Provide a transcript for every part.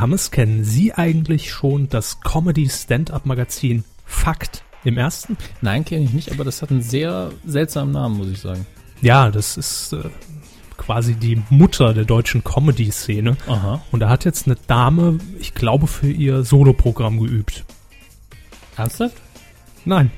Herr Hammes, kennen Sie eigentlich schon das Comedy-Stand-Up-Magazin Fakt im ersten? Nein, kenne ich nicht, aber das hat einen sehr seltsamen Namen, muss ich sagen. Ja, das ist äh, quasi die Mutter der deutschen Comedy-Szene. Aha. Und da hat jetzt eine Dame, ich glaube, für ihr Soloprogramm geübt. Ernsthaft? Nein.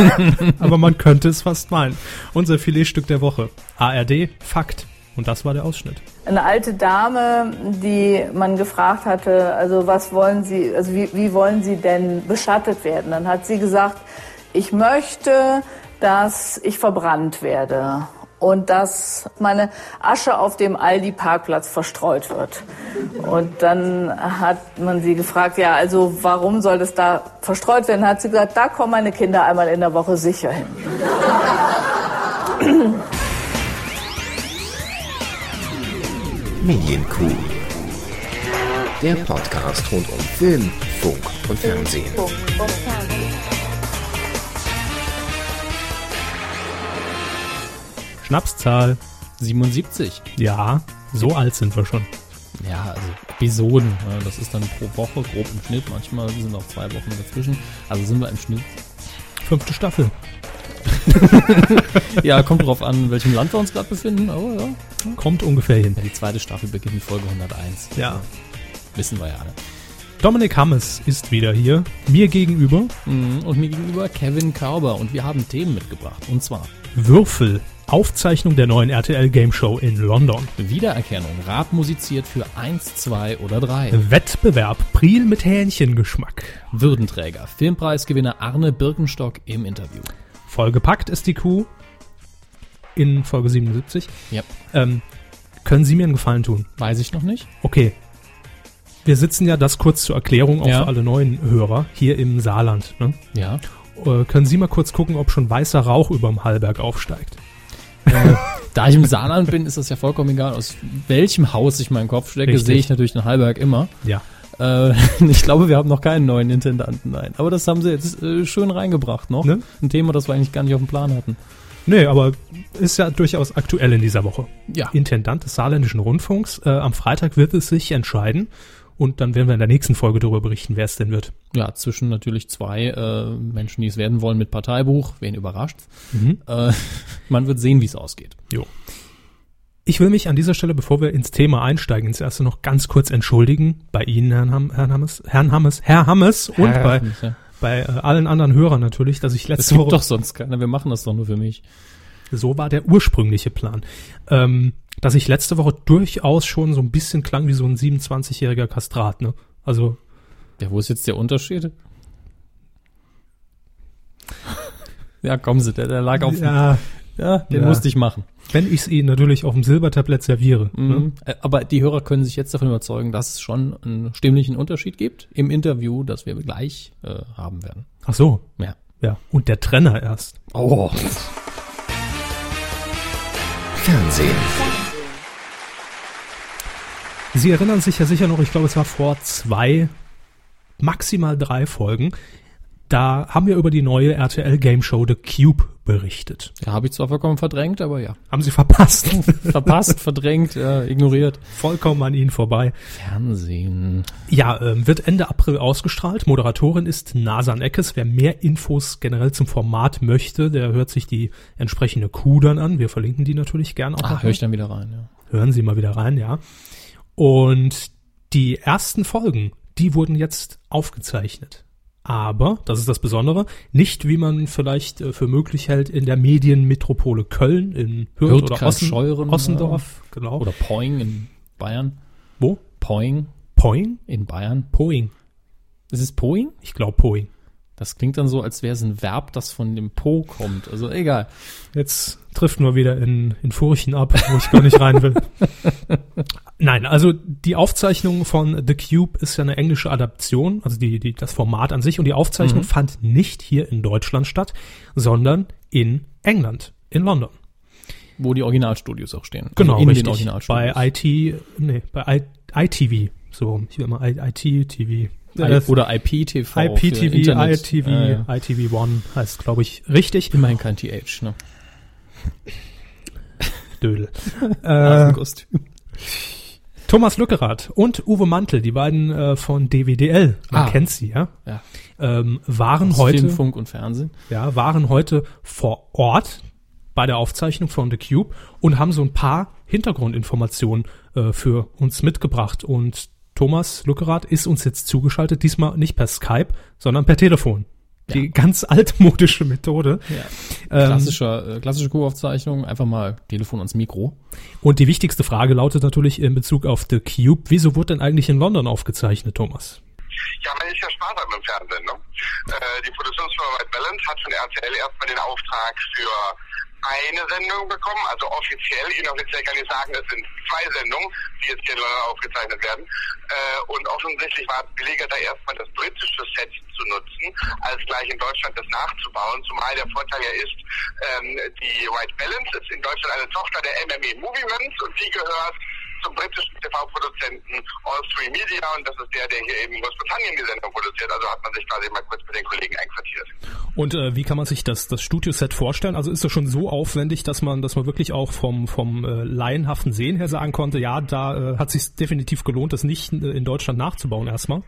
Aber man könnte es fast meinen. Unser Filetstück der Woche. ARD, Fakt. Und das war der Ausschnitt. Eine alte Dame, die man gefragt hatte, also was wollen Sie, also wie, wie wollen Sie denn beschattet werden? Dann hat sie gesagt, ich möchte, dass ich verbrannt werde und dass meine Asche auf dem Aldi-Parkplatz verstreut wird. Und dann hat man sie gefragt, ja, also warum soll das da verstreut werden? Dann hat sie gesagt, da kommen meine Kinder einmal in der Woche sicher hin. Medienkuh. Der Podcast rund um Film, Funk und Fernsehen. Schnapszahl. 77. Ja, so alt sind wir schon. Ja, also Episoden. Ja, das ist dann pro Woche, grob im Schnitt. Manchmal sind auch zwei Wochen dazwischen. Also sind wir im Schnitt. Fünfte Staffel. Ja, kommt drauf an, in welchem Land wir uns gerade befinden. Aber ja. Kommt ungefähr hin. ja. Die zweite Staffel beginnt mit Folge 101. Ja. Wissen wir ja alle. Dominik Hammes ist wieder hier. Mir gegenüber Mhm, Und mir gegenüber Kevin Kauber. Und wir haben Themen mitgebracht. Und zwar Würfel. Aufzeichnung der neuen RTL Game Show in London. Wiedererkennung. Rat musiziert für 1, 2 oder 3. Wettbewerb. Priel mit Hähnchengeschmack. Würdenträger. Filmpreisgewinner Arne Birkenstock im Interview. Vollgepackt ist die Kuh. In Folge 77. Ja. Ähm, können Sie mir einen Gefallen tun? Weiß ich noch nicht. Okay. Wir sitzen ja, das kurz zur Erklärung, auch Ja. für alle neuen Hörer, hier im Saarland. Ne? Ja. Äh, können Sie mal kurz gucken, ob schon weißer Rauch überm Hallberg aufsteigt? Äh, da ich im Saarland bin, ist das ja vollkommen egal, aus welchem Haus ich meinen Kopf stecke, Richtig. sehe ich natürlich den Hallberg immer. Ja. Äh, ich glaube, wir haben noch keinen neuen Intendanten, nein. Aber das haben sie jetzt äh, schön reingebracht noch. Ne? Ein Thema, das wir eigentlich gar nicht auf dem Plan hatten. Nee, aber ist ja durchaus aktuell in dieser Woche. Ja. Intendant des Saarländischen Rundfunks. Äh, am Freitag wird es sich entscheiden. Und dann werden wir in der nächsten Folge darüber berichten, wer es denn wird. Ja, zwischen natürlich zwei äh, Menschen, die es werden wollen mit Parteibuch. Wen überrascht? Mhm. Äh, man wird sehen, wie es ausgeht. Jo. Ich will mich an dieser Stelle, bevor wir ins Thema einsteigen, ins erste noch ganz kurz entschuldigen bei Ihnen, Herrn, Ham, Herrn Hammes, Herrn Hammes, Herr Hammes und bei, Ja. bei äh, allen anderen Hörern natürlich, dass ich letzte gibt Woche, doch sonst keiner. Wir machen das doch nur für mich. so war der ursprüngliche Plan, ähm, dass ich letzte Woche durchaus schon so ein bisschen klang wie so ein 27-jähriger Kastrat, ne? Also, Ja, wo ist jetzt der Unterschied? Ja, kommen Sie, der, der lag auf. Ja, ja, den Ja. musste ich machen. Wenn ich es Ihnen natürlich auf dem Silbertablett serviere. Ne? Mhm. Äh, Aber die Hörer können sich jetzt davon überzeugen, dass es schon einen stimmlichen Unterschied gibt im Interview, das wir gleich äh, haben werden. Ach so, Ja. ja. Und der Trenner erst. Oh. Fernsehen. Sie erinnern sich ja sicher noch, ich glaube, es war vor zwei, maximal drei Folgen. Da haben wir über die neue RTL Game Show The Cube berichtet. Ja, habe ich zwar vollkommen verdrängt, aber ja. Haben Sie verpasst. Verpasst, verdrängt, ja, ignoriert. Vollkommen an Ihnen vorbei. Fernsehen. Ja, ähm, wird Ende April ausgestrahlt. Moderatorin ist Nasan Eckes. Wer mehr Infos generell zum Format möchte, der hört sich die entsprechende Kuh dann an. Wir verlinken die natürlich gern auch. Ah, höre ich dann wieder rein, ja. Hören Sie mal wieder rein, ja. Und die ersten Folgen, die wurden jetzt aufgezeichnet. Aber, das ist das Besondere, nicht wie man vielleicht äh, für möglich hält in der Medienmetropole Köln, in Hürth Hürth, oder Ossen, Scheuren, Ossendorf, genau. Oder Poing in Bayern. wo? Poing Poing? in Bayern. Poing. Ist es Poing? Ich glaube Poing. Das klingt dann so, als wäre es ein Verb, das von dem Po kommt. Also egal. Jetzt trifft nur wieder in, in Furchen ab, wo ich gar nicht rein will. Nein, also die Aufzeichnung von The Cube ist ja eine englische Adaption, also die, die, das Format an sich und die Aufzeichnung Mhm. fand nicht hier in Deutschland statt, sondern in England, in London. Wo die Originalstudios auch stehen. Genau, also in richtig. den Originalstudios. bei IT, nee, bei I, ITV, so, ich will mal I, IT, TV. I, oder IPTV. IPTV. ITV, Äh, ja. ITV One heißt, glaube ich, richtig. Immerhin kein TH, ne? Dödel. äh, Hasenkostüm. Thomas Lückerath und Uwe Mantel, die beiden äh, von DWDL, man Ah. kennt sie, ja, Ja. ähm, waren Aus heute Film, Funk und Fernsehen. ja, waren heute vor Ort bei der Aufzeichnung von The Cube und haben so ein paar Hintergrundinformationen äh, für uns mitgebracht. Und Thomas Lückerath ist uns jetzt zugeschaltet, diesmal nicht per Skype, sondern per Telefon. Die ganz altmodische Methode. Ähm, Klassischer, äh, klassische Co-Aufzeichnung, einfach mal Telefon ans Mikro. und die wichtigste Frage lautet natürlich in Bezug auf The Cube. Wieso wurde denn eigentlich in London aufgezeichnet, Thomas? Ja, man ist ja sparsam im Fernsehen. Ne? Äh, die Produktionsfirma White Balance hat von RTL erstmal den Auftrag für eine Sendung bekommen, also offiziell, inoffiziell kann ich sagen, es sind zwei Sendungen, die jetzt hier aufgezeichnet werden. Äh, und offensichtlich war es billiger, da erstmal das britische Set zu nutzen, als gleich in Deutschland das nachzubauen, zumal der Vorteil ja ist, ähm, die White Balance ist in Deutschland eine Tochter der MME Movements und die gehört zum britischen TV-Produzenten All Three Media und das ist der, der hier eben in Großbritannien die Sendung produziert. Also hat man sich quasi mal kurz mit den Kollegen einquartiert. Und äh, wie kann man sich das, das Studioset vorstellen? Also ist das schon so aufwendig, dass man, dass man wirklich auch vom, vom äh, laienhaften Sehen her sagen konnte, ja, da äh, hat sich definitiv gelohnt, das nicht äh, in Deutschland nachzubauen erstmal?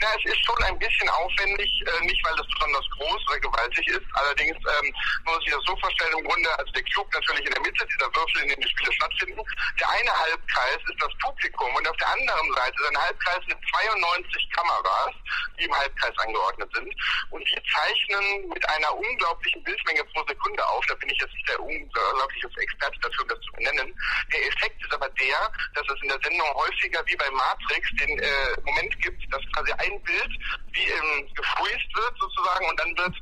Na, es ist schon ein bisschen aufwendig, äh, nicht weil es besonders groß oder gewaltig ist. Allerdings ähm, muss man sich das so vorstellen, im Grunde, also der Cube natürlich in der Mitte, dieser Würfel, in dem die Spiele stattfinden. Der eine Halbkreis ist das Publikum und auf der anderen Seite ist ein Halbkreis mit 92 Kameras, die im Halbkreis angeordnet sind. Und die zeichnen mit einer unglaublichen Bildmenge pro Sekunde auf. Da bin ich jetzt nicht der unglaubliche Experte dafür, das zu benennen. Der Effekt ist aber der, dass es in der Sendung häufiger wie bei Matrix den äh, Moment gibt, dass quasi ein Bild wie im gefreezed wird sozusagen und dann wird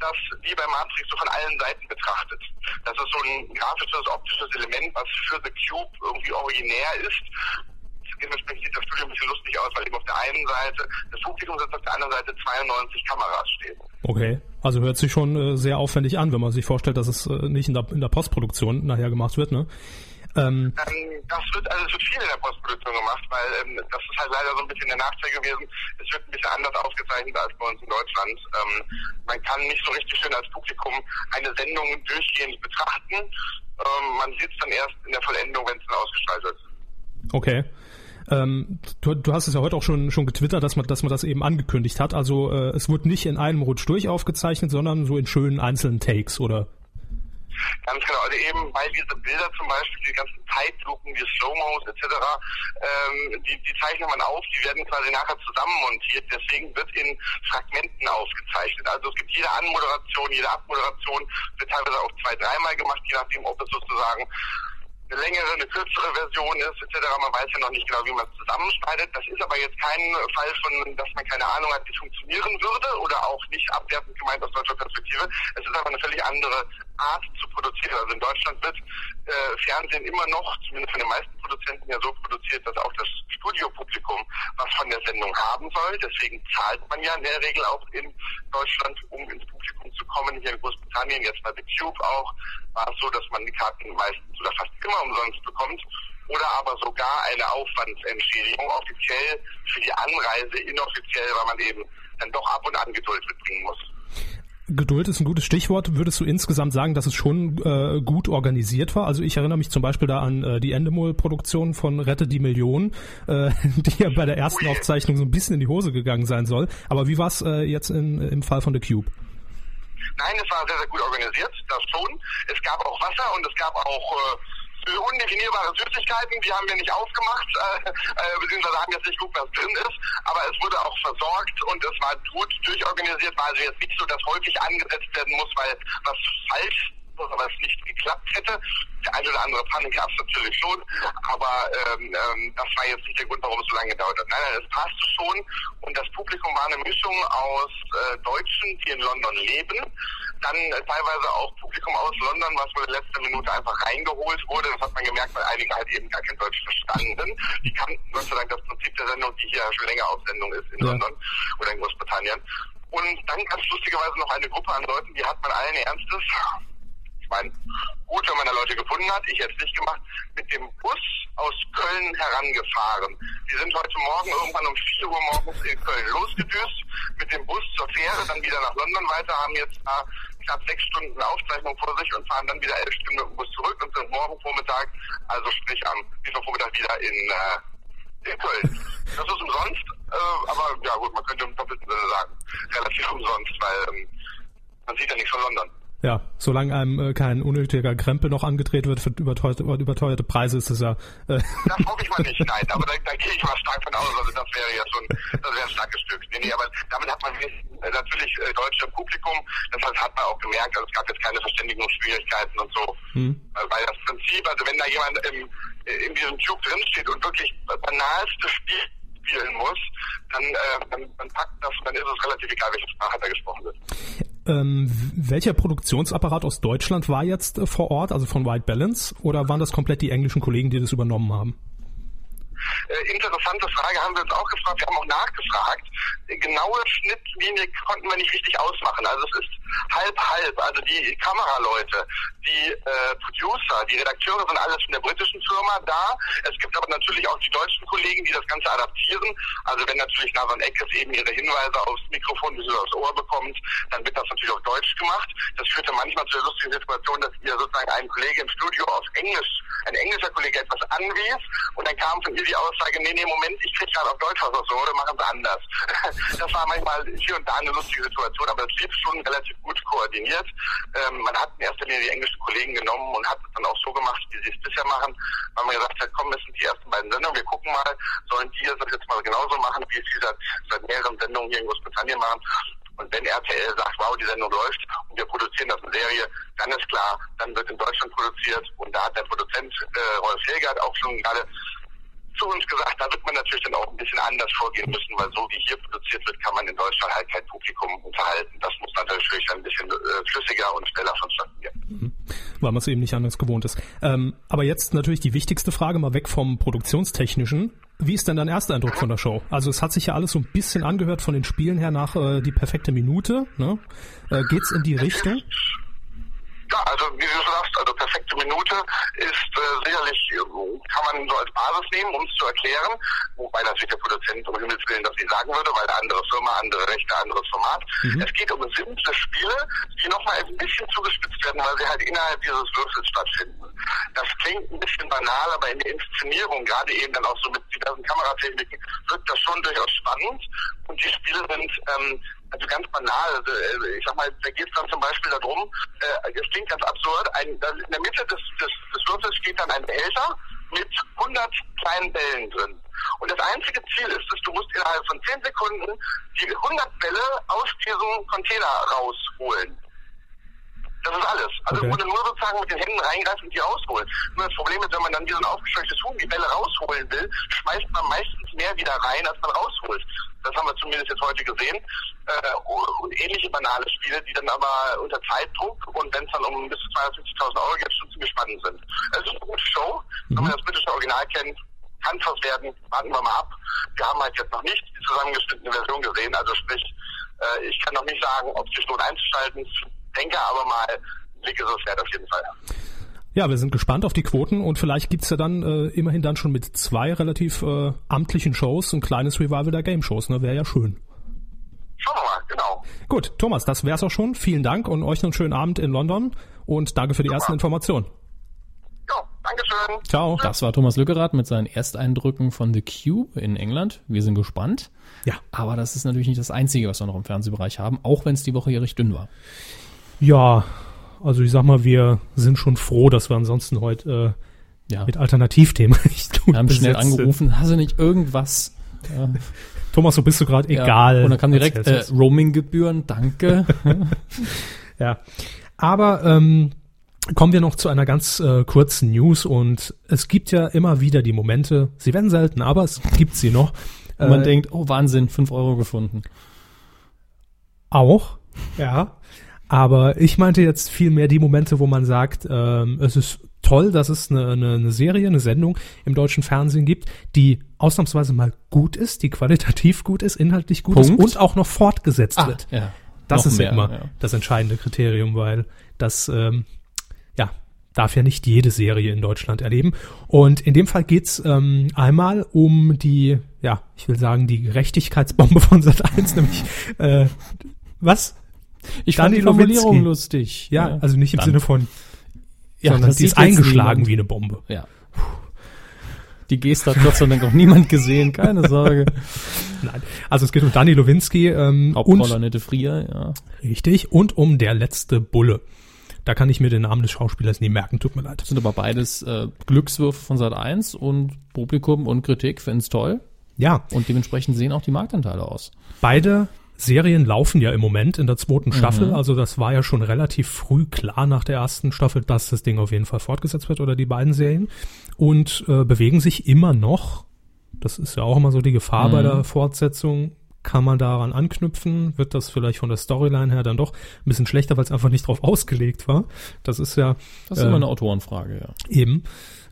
das wie bei Matrix so von allen Seiten betrachtet. Das ist so ein grafisches, optisches Element, was für The Cube irgendwie originär ist. Dementsprechend sieht das Studio ein bisschen lustig aus, weil eben auf der einen Seite das Publikum sitzt, auf der anderen Seite 92 Kameras stehen. Okay. Also hört sich schon äh, sehr aufwendig an, wenn man sich vorstellt, dass es äh, nicht in der, in der Postproduktion nachher gemacht wird, ne? Ähm, das wird also es wird viel in der Postproduktion gemacht, weil ähm, das ist halt leider so ein bisschen der Nachteil gewesen. Es wird ein bisschen anders aufgezeichnet als bei uns in Deutschland. Ähm, man kann nicht so richtig schön als Publikum eine Sendung durchgehend betrachten. Ähm, man sieht es dann erst in der Vollendung, wenn es dann ausgestrahlt wird. okay. Ähm, du, du hast es ja heute auch schon schon getwittert, dass man dass man das eben angekündigt hat. Also äh, es wird nicht in einem Rutsch durch aufgezeichnet, sondern so in schönen einzelnen Takes, oder? Ganz genau, also eben weil diese Bilder zum Beispiel, die ganzen Zeitlupen, die Slow-Mos etc., ähm, die, die zeichnet man auf, die werden quasi nachher zusammenmontiert, deswegen wird in Fragmenten aufgezeichnet. Also es gibt jede Anmoderation, jede Abmoderation, wird teilweise auch zwei, dreimal gemacht, je nachdem, ob es sozusagen eine längere, eine kürzere Version ist, etc. Man weiß ja noch nicht genau, wie man es zusammenschneidet. Das ist aber jetzt kein Fall von, dass man keine Ahnung hat, wie es funktionieren würde oder auch nicht abwertend gemeint aus deutscher Perspektive. Es ist aber eine völlig andere Art zu produzieren. Also in Deutschland wird äh, Fernsehen immer noch, zumindest von den meisten Produzenten ja so produziert, dass auch das Studiopublikum was von der Sendung haben soll. Deswegen zahlt man ja in der Regel auch in Deutschland, um ins Publikum zu kommen. Hier in Großbritannien, jetzt bei The Cube auch, war es so, dass man die Karten meistens oder fast immer umsonst bekommt. Oder aber sogar eine Aufwandsentschädigung offiziell für die Anreise, inoffiziell, weil man eben dann doch ab und an Geduld mitbringen muss. Geduld ist ein gutes Stichwort. Würdest du insgesamt sagen, dass es schon äh, gut organisiert war? Also ich erinnere mich zum Beispiel da an äh, die Endemol-Produktion von Rette die Million, äh, die ja bei der ersten. Aufzeichnung so ein bisschen in die Hose gegangen sein soll. Aber wie war es äh, jetzt in, im Fall von The Cube? Nein, es war sehr, sehr gut organisiert, das schon. Es gab auch Wasser und es gab auch äh, undefinierbare Süßigkeiten, die haben wir nicht aufgemacht, äh, äh, beziehungsweise haben jetzt nicht geguckt, was drin ist, aber es wurde auch versorgt und es war gut durchorganisiert, war also jetzt nicht so, dass häufig angesetzt werden muss, weil was falsch oder was nicht geklappt hätte. Der eine oder andere Panne gab es natürlich schon, aber ähm, ähm, das war jetzt nicht der Grund, warum es so lange gedauert hat. Nein, nein, es passte schon und das Publikum war eine Mischung aus äh, Deutschen, die in London leben, dann äh, teilweise auch Publikum aus London, was wohl in letzter Minute einfach reingeholt wurde. Das hat man gemerkt, weil einige halt eben gar kein Deutsch verstanden. Die kannten Gott sei Dank das Prinzip der Sendung, die hier schon länger auf Sendung ist in Ja. London oder in Großbritannien. Und dann ganz lustigerweise noch eine Gruppe an Leuten, die hat man allen Ernstes, ich meine, gut, wenn man da Leute gefunden hat, ich jetzt nicht gemacht, mit dem Bus aus Köln herangefahren. Die sind heute Morgen irgendwann um 4 Uhr morgens in Köln losgedüst, mit dem Bus zur Fähre, dann wieder nach London weiter, haben jetzt da knapp sechs Stunden Aufzeichnung vor sich und fahren dann wieder elf Stunden mit dem Bus zurück und sind morgen Vormittag, also sprich am Mittwochvormittag wieder in, äh, in Köln. Das ist umsonst, äh, aber ja gut, man könnte im doppelten Sinne sagen, relativ umsonst, weil ähm, man sieht ja nichts von London. Ja, solange einem äh, kein unnötiger Krempel noch angedreht wird für überteuerte, überteuerte Preise, ist es ja. Äh das hoffe ich mal nicht, nein. Aber da, da gehe ich mal stark von aus. Also das wäre ja schon, das wäre ein starkes Stück. Nee, nee, aber damit hat man äh, natürlich äh, deutsche Publikum. Das heißt, hat man auch gemerkt, also es gab jetzt keine Verständigungsschwierigkeiten und so. Hm. Weil das Prinzip, also wenn da jemand im, in diesem Tube drinsteht und wirklich banalste Spiel spielen muss, dann, äh, dann, dann packt das, dann ist es relativ egal, welche Sprache da gesprochen wird. Ähm, welcher Produktionsapparat aus Deutschland war jetzt äh, vor Ort, also von White Balance, oder waren das komplett die englischen Kollegen, die das übernommen haben? Äh, interessante Frage haben wir uns auch gefragt. Wir haben auch nachgefragt. Genaue Schnittlinie konnten wir nicht richtig ausmachen. Also es ist halb halb. Also die Kameraleute, die äh, Producer, die Redakteure sind alles von der britischen Firma da. Es gibt aber natürlich auch die deutschen Kollegen, die das Ganze adaptieren. Also wenn natürlich Nasan Eckes eben ihre Hinweise aufs Mikrofon bzw. aufs Ohr bekommt, dann wird das natürlich auf Deutsch gemacht. Das führte manchmal zu der lustigen Situation, dass ihr sozusagen einen Kollege im Studio auf Englisch, ein englischer Kollege etwas anwies und dann kam von ihr die Aussage, nee, nee, Moment, ich krieg gerade auf Deutsch was aus, oder machen sie anders. Das war manchmal hier und da eine lustige Situation, aber es lief schon relativ gut koordiniert. Ähm, man hat in erster Linie die englischen Kollegen genommen und hat es dann auch so gemacht, wie sie es bisher machen, weil man gesagt hat, komm, das sind die ersten beiden Sendungen, wir gucken mal, sollen die das jetzt mal genauso machen, wie es sie seit, seit mehreren Sendungen hier in Großbritannien machen. Und wenn RTL sagt, wow, die Sendung läuft und wir produzieren das in Serie, dann ist klar, dann wird in Deutschland produziert. Und da hat der Produzent äh, Rolf Hilgert auch schon gerade zu uns gesagt, da wird man natürlich dann auch ein bisschen anders vorgehen müssen, weil so wie hier produziert wird, kann man in Deutschland halt kein Publikum unterhalten. Das muss natürlich ein bisschen äh, flüssiger und schneller vonstatten gehen. Mhm. Weil man es eben nicht anders gewohnt ist. Ähm, aber jetzt natürlich die wichtigste Frage, mal weg vom Produktionstechnischen. Wie ist denn dein erster Eindruck von der Show? Also es hat sich ja alles so ein bisschen angehört von den Spielen her nach äh, die perfekte Minute. Ne? Äh, geht's in die Richtung? Ja, also wie du sagst, also perfekte Minute ist äh, sicherlich, kann man so als Basis nehmen, um es zu erklären, wobei natürlich der Produzent um Himmels Willen das nicht sagen würde, weil eine andere Firma, andere Rechte, anderes Format. Mhm. Es geht um simple Spiele, die nochmal ein bisschen zugespitzt werden, weil sie halt innerhalb dieses Würfels stattfinden. Das klingt ein bisschen banal, aber in der Inszenierung, gerade eben dann auch so mit diversen Kameratechniken, wirkt das schon durchaus spannend und die Spiele sind ähm, also ganz banal. Also, äh, ich sag mal, da geht es dann zum Beispiel darum, äh, es klingt ganz absurd, ein, in der Mitte des, des, des Würfels steht dann ein Behälter mit 100 kleinen Bällen drin. Und das einzige Ziel ist, dass du musst innerhalb von 10 Sekunden die 100 Bälle aus diesem Container rausholen. Das ist alles. Also okay. nur sozusagen mit den Händen reingreifen und die rausholen. Nur das Problem ist, wenn man dann wie so ein aufgescheuchtes Huhn die Bälle rausholen will, schmeißt man meistens mehr wieder rein, als man rausholt. Das haben wir zumindest jetzt heute gesehen. Äh, ähnliche banale Spiele, die dann aber unter Zeitdruck und wenn es dann um bis zu 250.000 Euro geht, schon ziemlich spannend sind. Es ist eine gute Show. Mhm. Wenn man das britische Original kennt, kann es was werden. Warten wir mal ab. Wir haben halt jetzt noch nicht die zusammengeschnittene Version gesehen. Also sprich, äh, ich kann noch nicht sagen, ob es sich lohnt einzuschalten denke aber mal, Blick ist es wert auf jeden Fall. Ja, wir sind gespannt auf die Quoten und vielleicht gibt's ja dann äh, immerhin dann schon mit zwei relativ äh, amtlichen Shows ein kleines Revival der Game-Shows, ne? Wäre ja schön. Schauen wir mal, genau. Gut, Thomas, das wär's auch schon. Vielen Dank und euch noch einen schönen Abend in London und danke für die Super. ersten Informationen. Dankeschön. Ciao. Das war Thomas Lückerath mit seinen Ersteindrücken von The Cube in England. Wir sind gespannt. Ja. Aber das ist natürlich nicht das Einzige, was wir noch im Fernsehbereich haben, auch wenn es die Woche hier recht dünn war. Ja, also ich sag mal, wir sind schon froh, dass wir ansonsten heute äh, ja. mit Alternativthemen nicht gut Wir haben schnell angerufen, hast du nicht irgendwas? Ja. Thomas, so bist du gerade ja. egal. Und dann kam direkt äh, Roaming-Gebühren, danke. ja, aber ähm, kommen wir noch zu einer ganz äh, kurzen News und es gibt ja immer wieder die Momente, sie werden selten, aber es gibt sie noch. Und man äh, denkt, oh Wahnsinn, fünf Euro gefunden. Auch, ja. Aber ich meinte jetzt viel mehr die Momente, wo man sagt, ähm, es ist toll, dass es eine, eine, eine Serie, eine Sendung im deutschen Fernsehen gibt, die ausnahmsweise mal gut ist, die qualitativ gut ist, inhaltlich gut Punkt. ist und auch noch fortgesetzt ah, wird. Ja, das ist mehr, immer ja. das entscheidende Kriterium, weil das ähm, ja darf ja nicht jede Serie in Deutschland erleben. Und in dem Fall geht's ähm, einmal um die, ja, ich will sagen, die Gerechtigkeitsbombe von Sat 1, nämlich äh, was? Ich Dani fand die Formulierung Lowinski. lustig. Ja, also nicht im Dann. Sinne von, Ja, sondern das die ist eingeschlagen niemand. wie eine Bombe. Ja. Die Geste hat Gott sei Dank auch niemand gesehen, keine Sorge. Nein. Also es geht um Danny Lowinski ähm, Hauptrolle und Annette Frier, ja. richtig und um der letzte Bulle. Da kann ich mir den Namen des Schauspielers nie merken, tut mir leid. Das sind aber beides äh, Glückswürfe von Sat 1 und Publikum und Kritik finden's toll. Ja, Und dementsprechend sehen auch die Marktanteile aus. beide Serien laufen ja im Moment in der Mhm. zweiten Staffel. Also das war ja schon relativ früh klar nach der ersten Staffel, dass das Ding auf jeden Fall fortgesetzt wird oder die beiden Serien. Und äh, bewegen sich immer noch. Das ist ja auch immer so die Gefahr bei Mhm. der Fortsetzung. Kann man daran anknüpfen? Wird das vielleicht von der Storyline her dann doch ein bisschen schlechter, weil es einfach nicht drauf ausgelegt war? Das ist ja Das ist Ähm, immer eine Autorenfrage, ja. eben.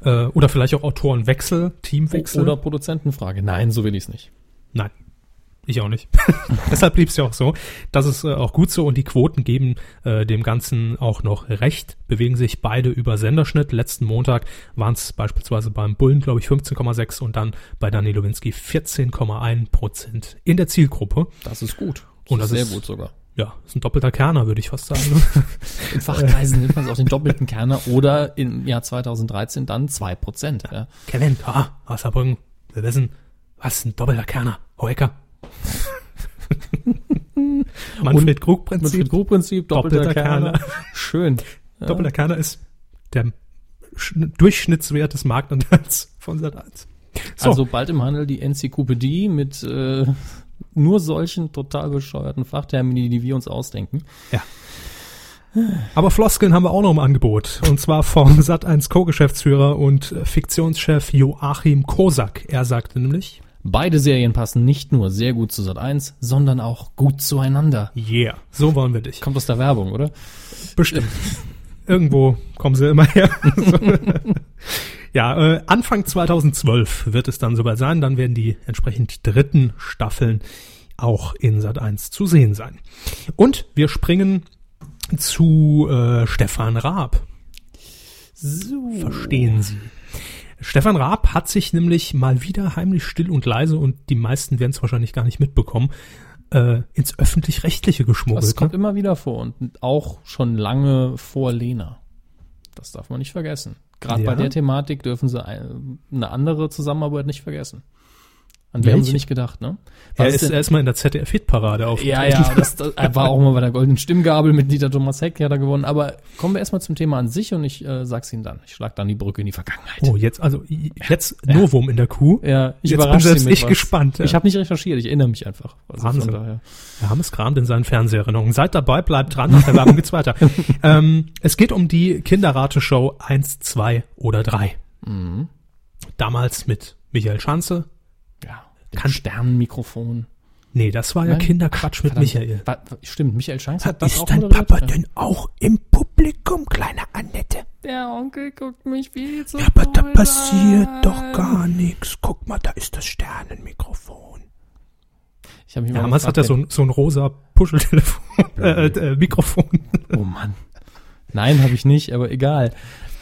Äh, oder vielleicht auch Autorenwechsel, Teamwechsel. Oder Produzentenfrage. Nein, so will ich's nicht. Nein. Ich auch nicht. Deshalb blieb es ja auch so. Das ist äh, auch gut so und die Quoten geben äh, dem Ganzen auch noch recht, bewegen sich beide über Senderschnitt. Letzten Montag waren es beispielsweise beim Bullen, glaube ich, 15,6 und dann bei Dani Lowinski 14,1 Prozent in der Zielgruppe. Das ist gut. Das Und ist das sehr ist- gut sogar. Ja, ist ein doppelter Kerner, würde ich fast sagen. ne? In Fachkreisen nennt man es auch den doppelten Kerner oder im Jahr 2013 dann 2%. Ja. Kevin, ah, aus Saarbrücken, wir wissen, was ist ein doppelter Kerner? Hoeker. Manfred Krug-Prinzip. Mit Group-Prinzip, doppelter, Doppelter Kerner. Kerner. Schön. Ja. Doppelter Kerner ist der Schn- Durchschnittswert des Marktanteils von Sat 1. So, Also bald im Handel die Enzyklopädie mit äh, nur solchen total bescheuerten Fachtermini, die wir uns ausdenken. ja. Aber Floskeln haben wir auch noch im Angebot. Und zwar vom Sat 1 Co-Geschäftsführer und Fiktionschef Joachim Kosak. Er sagte nämlich, Beide Serien passen nicht nur sehr gut zu Sat 1, sondern auch gut zueinander. yeah, so wollen wir dich. Kommt aus der Werbung, oder? Bestimmt. Irgendwo kommen sie immer her. Ja, äh, Anfang 2012 wird es dann soweit sein. Dann werden die entsprechend dritten Staffeln auch in Sat 1 zu sehen sein. Und wir springen zu äh, Stefan Raab. So. Verstehen Sie. Stefan Raab hat sich nämlich mal wieder heimlich still und leise und die meisten werden es wahrscheinlich gar nicht mitbekommen, äh, ins öffentlich-rechtliche Das geschmuggelt. kommt Ne? immer wieder vor und auch schon lange vor Lena. Das darf man nicht vergessen. Gerade Ja. bei der Thematik dürfen sie ein, eine andere Zusammenarbeit nicht vergessen. An wer haben sie nicht gedacht, ne? Er ist denn- erstmal in der ZDF-Hitparade aufgetreten. Ja, ja, das, das er war auch mal bei der Goldenen Stimmgabel mit Dieter Thomas Heck, hat er gewonnen. Aber kommen wir erstmal zum Thema an sich und ich äh, sag's Ihnen dann. Ich schlag dann die Brücke in die Vergangenheit. Oh, jetzt, also jetzt Novum in der Kuh. Ja, ich Jetzt bin selbst ich was. gespannt, ja. Ich habe nicht recherchiert, ich erinnere mich einfach. Also Wahnsinn. von daher. Wir haben es kramt in seinen Fernseherinnerungen. Seid dabei, bleibt dran, nach der Werbung geht's weiter. ähm, es geht um die Kinderrateshow 1, 2 oder 3. Mhm. Damals mit Michael Schanze. Ja, Kann- Sternenmikrofon. Nee, das war ja Nein? Kinderquatsch mit Verdammt. Michael. Wa- wa- Stimmt, Michael Schanz hat das Ist auch dein? Papa Ja. denn auch im Publikum, kleine Annette? Der Onkel guckt mich viel zu Ja, aber da passiert an. doch gar nichts. Guck mal, da ist das Sternenmikrofon. Ich hab mich Ja, mal damals hat er gefragt, so ein, so ein rosa Puscheltelefon, äh, äh, Mikrofon. Oh Mann. Nein, habe ich nicht, aber egal.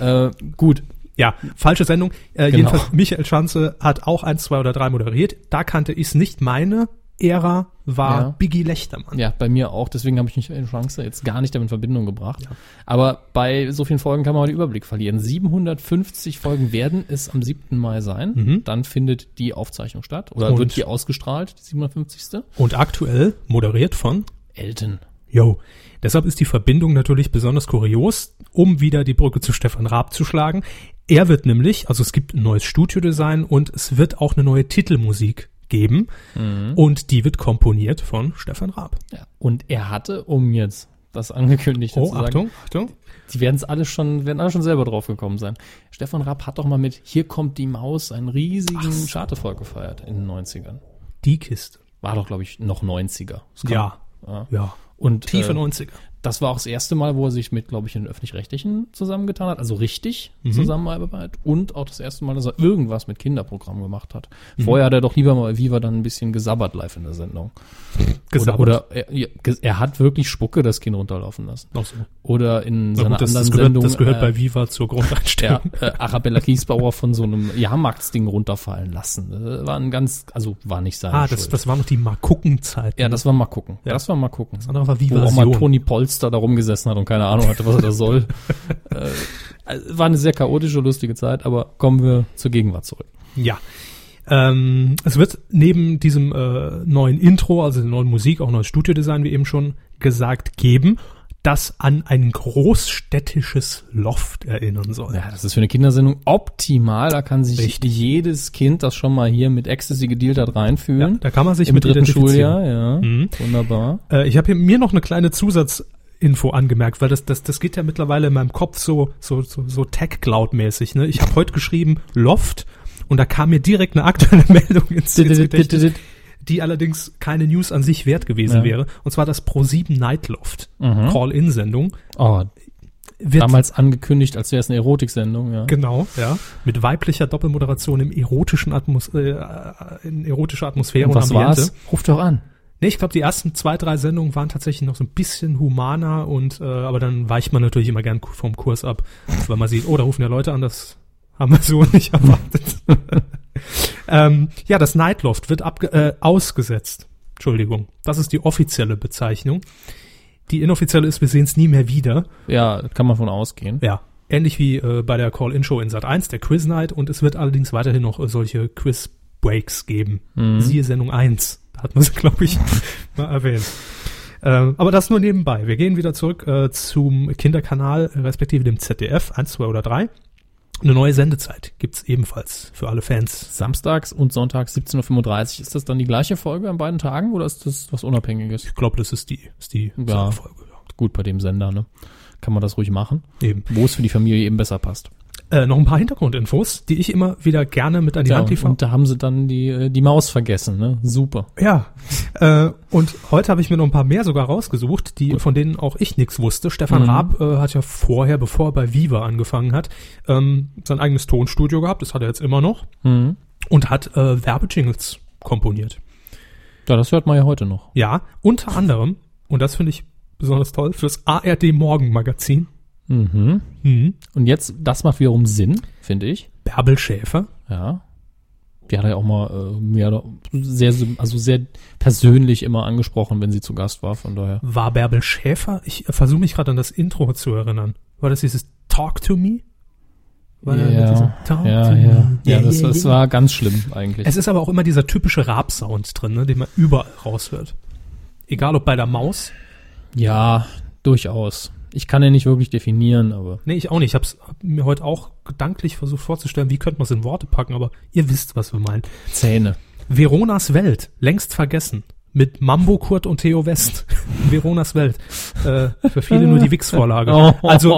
Äh, gut, Ja, falsche Sendung. Äh, Genau. Jedenfalls, Michael Schanze hat auch eins, zwei oder drei moderiert. Da kannte ich es nicht. Meine Ära war Ja. Biggie Lechtermann. ja, bei mir auch. Deswegen habe ich mich eine Chance jetzt gar nicht damit in Verbindung gebracht. Aber bei so vielen Folgen kann man den Überblick verlieren. 750 Folgen werden es am 7. Mai sein. Dann findet die Aufzeichnung statt. Oder Und- wird die ausgestrahlt, die 750. Und aktuell moderiert von Elton. Yo. Deshalb ist die Verbindung natürlich besonders kurios, um wieder die Brücke zu Stefan Raab zu schlagen. Er wird nämlich, also es gibt ein neues Studiodesign und es wird auch eine neue Titelmusik geben. Und die wird komponiert von Stefan Raab. Ja. Und er hatte, um jetzt das angekündigte Oh, zu sagen, Achtung, Achtung. Die werden es alle schon, werden alle schon selber drauf gekommen sein. Stefan Rapp hat doch mal mit Hier kommt die Maus einen riesigen Charterfolg gefeiert in den 90ern. Die Kiste. War doch, glaube ich, noch 90er. Das kann- Ja. ja. Ja. Und Tiefe äh, 90er. Das war auch das erste Mal, wo er sich mit, glaube ich, den Öffentlich-Rechtlichen zusammengetan hat. Also richtig Mhm. Zusammenarbeit. Und auch das erste Mal, dass er irgendwas mit Kinderprogrammen gemacht hat. Mhm. Vorher hat er doch lieber mal bei Viva dann ein bisschen gesabbert live in der Sendung. Gesabbert. Oder, oder er, ja, ge- er hat wirklich Spucke das Kind runterlaufen lassen. Noch so. Oder in seiner gut, das, anderen das gehört, Sendung. das gehört äh, bei Viva zur ja, Grundeinstellung. äh, Arabella Kiesbauer von so einem Jahrmarktsding runterfallen lassen. Das war ein ganz, also war nicht seine ah, das, das war noch die Mal-Gucken-Zeit. ja, das war mal gucken. Ja. Das war mal gucken. Das andere war einfache Wo auch mal. Toni Polster da rumgesessen hat und keine Ahnung hatte, was er da soll. äh, also war eine sehr chaotische, lustige Zeit, aber kommen wir zur Gegenwart zurück. Ja. Ähm, es wird neben diesem äh, neuen Intro, also der neuen Musik, auch neues Studiodesign, wie eben schon gesagt, geben, das an ein großstädtisches Loft erinnern soll. Ja, das ist für eine Kindersendung optimal. Da kann sich Richtig. jedes Kind, das schon mal hier mit Ecstasy gedealt hat, reinfühlen. Ja, da kann man sich Im mit dritten. Schuljahr, ja. Mhm. Wunderbar. Äh, ich habe mir noch eine kleine Zusatzinfo angemerkt, weil das, das, das geht ja mittlerweile in meinem Kopf so, so, so, so Tech-Cloud-mäßig. Ne? Ich habe heute geschrieben Loft und da kam mir direkt eine aktuelle Meldung ins, ins Gedächtnis, die allerdings keine News an sich wert gewesen Ja. wäre. Und zwar das Pro7 Nightloft Mhm. Call-In-Sendung. Oh, damals angekündigt, als wäre es eine Erotiksendung, ja. Genau, ja. Mit weiblicher Doppelmoderation im erotischen Atmos äh, in erotischer Atmosphäre Und und, was Ambiente. war's? Ruf doch an. Nee, ich glaube, die ersten zwei, drei Sendungen waren tatsächlich noch so ein bisschen humaner und äh, aber dann weicht man natürlich immer gern vom Kurs ab, weil man sieht, oh, da rufen ja Leute an, das haben wir so nicht erwartet. ähm, ja, das Nightloft wird abge äh, ausgesetzt. Entschuldigung, das ist die offizielle Bezeichnung. Die inoffizielle ist, wir sehen es nie mehr wieder. Ja, kann man von ausgehen. Ja, ähnlich wie äh, bei der Call-In-Show in Sat 1, der Quiz Night, und es wird allerdings weiterhin noch äh, solche Quiz-Breaks geben. Mhm. Siehe Sendung 1. Hat man es, glaube ich, mal erwähnt. Ähm, aber das nur nebenbei. Wir gehen wieder zurück äh, zum Kinderkanal, respektive dem ZDF, 1, 2 oder 3. Eine neue Sendezeit gibt's ebenfalls für alle Fans. Samstags und sonntags 17.35 Uhr. Ist das dann die gleiche Folge an beiden Tagen oder ist das was Unabhängiges? Ich glaube, das ist die, ist die Ja. Folge. Ja. Gut, bei dem Sender, ne? Kann man das ruhig machen. Eben. Wo es für die Familie eben besser passt. Äh, noch ein paar Hintergrundinfos, die ich immer wieder gerne mit an die Ja, Hand liefere. und da haben sie dann die, äh, die Maus vergessen, ne? Super. Ja, äh, und heute habe ich mir noch ein paar mehr sogar rausgesucht, die von denen auch ich nichts wusste. Stefan Mhm. Raab äh, hat ja vorher, bevor er bei Viva angefangen hat, ähm, sein eigenes Tonstudio gehabt, das hat er jetzt immer noch, Mhm. und hat äh, Werbejingles komponiert. Ja, das hört man ja heute noch. Ja, unter anderem, und das finde ich besonders toll, fürs ARD Morgenmagazin. Mhm. Mhm. Und jetzt, das macht wiederum Sinn, finde ich. Bärbel Schäfer. Ja. Die hat er ja auch mal äh, mehr, sehr, also sehr persönlich immer angesprochen, wenn sie zu Gast war, von daher. War Bärbel Schäfer? Ich äh, versuche mich gerade an das Intro zu erinnern. War das dieses Talk to Me? War ja, ja, to ja. Me? Ja, das, yeah, das yeah. war ganz schlimm eigentlich. Es ist aber auch immer dieser typische Raab-Sound drin, ne, den man überall raushört. Egal ob bei der Maus. ja, durchaus. Ich kann ja nicht wirklich definieren, aber Nee, ich auch nicht. Ich habe hab mir heute auch gedanklich versucht vorzustellen, wie könnte man es in Worte packen, aber ihr wisst, was wir meinen. Zähne. Veronas Welt, längst vergessen. Mit Mambo Kurt und Theo West. Veronas Welt. Äh, für viele nur die Wix-Vorlage. Also,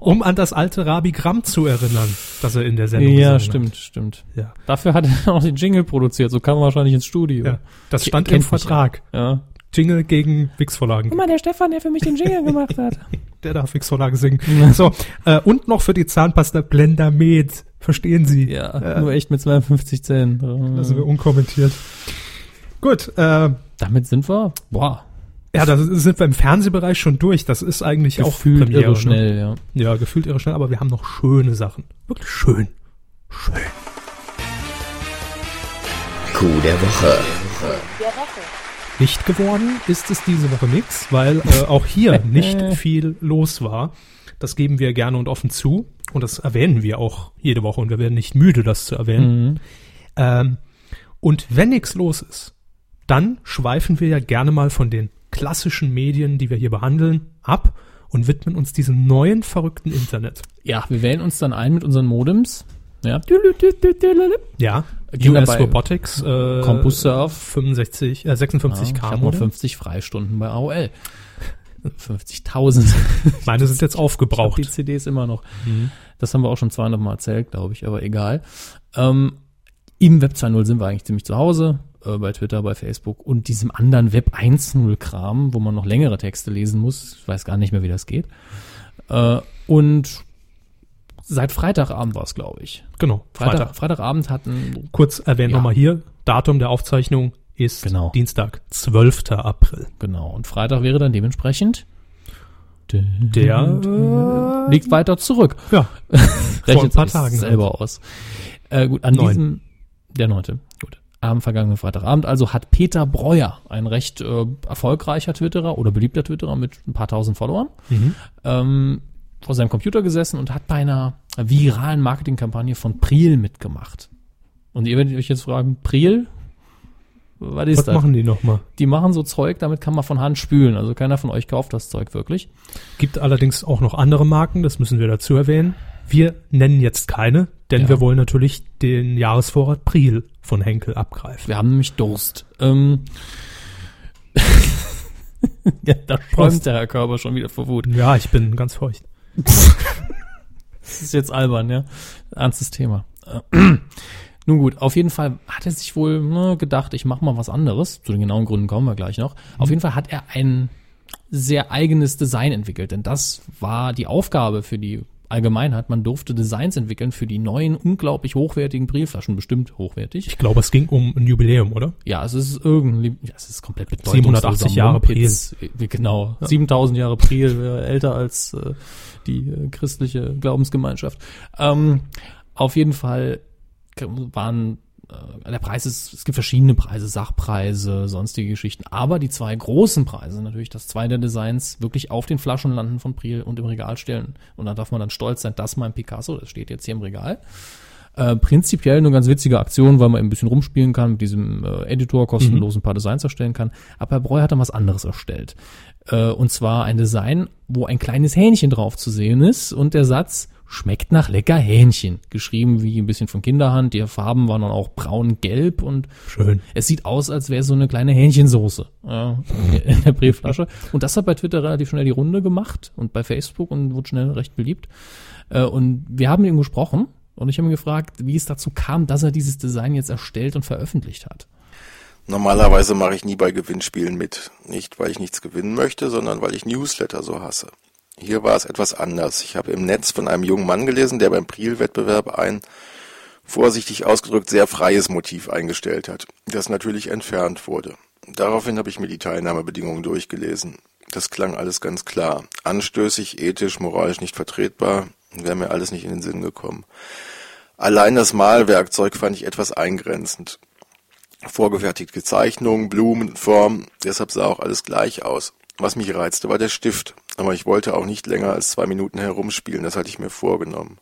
um an das alte Rabi Gramm zu erinnern, dass er in der Sendung ja, stimmt, stimmt. hat. Ja. Dafür hat er auch den Jingle produziert, so kam er wahrscheinlich ins Studio. ja. Das stand Kennt im Vertrag. ja. Jingle gegen Wix-Vorlagen. mal, der Stefan, der für mich den Jingle gemacht hat. Der darf Wix-Vorlage singen. So, äh, und noch für die Zahnpasta Blendamed. Verstehen Sie? Ja, nur echt mit 52 Zähnen. Lassen wir unkommentiert. Gut, äh, Damit sind wir, boah, ja, da sind wir im Fernsehbereich schon durch. Das ist eigentlich auch gefühlt Premiere, irre ne? schnell, ja. Ja, gefühlt irre schnell, aber wir haben noch schöne Sachen. Wirklich schön. Schön. Coup der Woche. Nicht geworden ist es diese Woche nix, weil äh, auch hier nicht viel los war. Das geben wir gerne und offen zu. Und das erwähnen wir auch jede Woche und wir werden nicht müde, das zu erwähnen. Mhm. Ähm, und wenn nichts los ist, dann schweifen wir ja gerne mal von den klassischen Medien, die wir hier behandeln, ab und widmen uns diesem neuen verrückten Internet. Ja, wir wählen uns dann ein mit unseren Modems. Ja. Ja, US Robotics, äh, CompuServe. 65, äh, 56 ich K habe noch Modem. 50 Freistunden bei AOL. 50.000. Meine sind jetzt Die aufgebraucht. CDs immer noch. Mhm. Das haben wir auch schon 200 Mal erzählt, glaube ich, aber egal. Ähm, Im Web 2.0 sind wir eigentlich ziemlich zu Hause, äh, bei Twitter, bei Facebook und diesem anderen Web 1.0 Kram, wo man noch längere Texte lesen muss. Ich weiß gar nicht mehr, wie das geht. Äh, und seit Freitagabend war es, glaube ich. Genau, Freitag, Freitag. Freitagabend hatten Kurz erwähnt Ja. nochmal hier, Datum der Aufzeichnung ist Genau. Dienstag, 12. April. Genau. Und Freitag wäre dann dementsprechend Der äh, liegt weiter zurück. ja, Rechnet ein paar sich Tagen selber aus. Äh, gut, an Neun. diesem der neunte. Gut. am vergangenen Freitagabend. Also hat Peter Breuer, ein recht äh, erfolgreicher Twitterer oder beliebter Twitterer mit ein paar tausend Followern, ähm, vor seinem Computer gesessen und hat bei einer viralen Marketingkampagne von Priel mitgemacht. Und ihr werdet euch jetzt fragen, Priel? Was ist Was das? machen die nochmal? Die machen so Zeug, damit kann man von Hand spülen. Also keiner von euch kauft das Zeug wirklich. Gibt allerdings auch noch andere Marken, das müssen wir dazu erwähnen. Wir nennen jetzt keine, denn Ja. wir wollen natürlich den Jahresvorrat Priel von Henkel abgreifen. Wir haben nämlich Durst. Ähm, ja, da träumt der Herr Körber schon wieder vor Wut. Ja, ich bin ganz feucht. Das ist jetzt albern, ja. Ernstes Thema. Nun gut, auf jeden Fall hat er sich wohl ne, gedacht, ich mache mal was anderes. Zu den genauen Gründen kommen wir gleich noch. Auf jeden Fall hat er ein sehr eigenes Design entwickelt, denn das war die Aufgabe für die Allgemeinheit. Man durfte Designs entwickeln für die neuen, unglaublich hochwertigen Briefflaschen, bestimmt hochwertig. Ich glaube, es ging um ein Jubiläum, oder? Ja, es ist irgendein, ja, es ist komplett 780 Jahre Mumpitz. Äh, Genau, 7000 Jahre Priel, wäre älter als äh, die äh, christliche Glaubensgemeinschaft. Ähm, auf jeden Fall waren äh, der Preis ist, es gibt verschiedene Preise, Sachpreise, sonstige Geschichten, aber die zwei großen Preise, natürlich, dass zwei der Designs wirklich auf den Flaschen landen von Priel und im Regal stellen. Und da darf man dann stolz sein, das mein Picasso, das steht jetzt hier im Regal. Äh, prinzipiell eine ganz witzige Aktion, weil man ein bisschen rumspielen kann mit diesem äh, Editor, kostenlos ein paar Designs erstellen kann. Aber Herr Breu hat dann was anderes erstellt. Äh, und zwar ein Design, wo ein kleines Hähnchen drauf zu sehen ist und der Satz schmeckt nach lecker Hähnchen. Geschrieben wie ein bisschen von Kinderhand. Die Farben waren dann auch braun-gelb und Schön. es sieht aus, als wäre so eine kleine Hähnchensoße ja, in der Briefflasche. Und das hat bei Twitter relativ schnell die Runde gemacht und bei Facebook und wurde schnell recht beliebt. Äh, Und wir haben mit ihm gesprochen und ich habe ihn gefragt, wie es dazu kam, dass er dieses Design jetzt erstellt und veröffentlicht hat. Normalerweise mache ich nie bei Gewinnspielen mit. Nicht, weil ich nichts gewinnen möchte, sondern weil ich Newsletter so hasse. Hier war es etwas anders. Ich habe im Netz von einem jungen Mann gelesen, der beim Priel-Wettbewerb ein, vorsichtig ausgedrückt, sehr freies Motiv eingestellt hat, das natürlich entfernt wurde. Daraufhin habe ich mir die Teilnahmebedingungen durchgelesen. Das klang alles ganz klar. Anstößig, ethisch, moralisch nicht vertretbar, wäre mir alles nicht in den Sinn gekommen. Allein das Malwerkzeug fand ich etwas eingrenzend vorgefertigte Zeichnungen, Blumen, Formen, deshalb sah auch alles gleich aus. Was mich reizte, war der Stift, aber ich wollte auch nicht länger als zwei Minuten herumspielen, das hatte ich mir vorgenommen.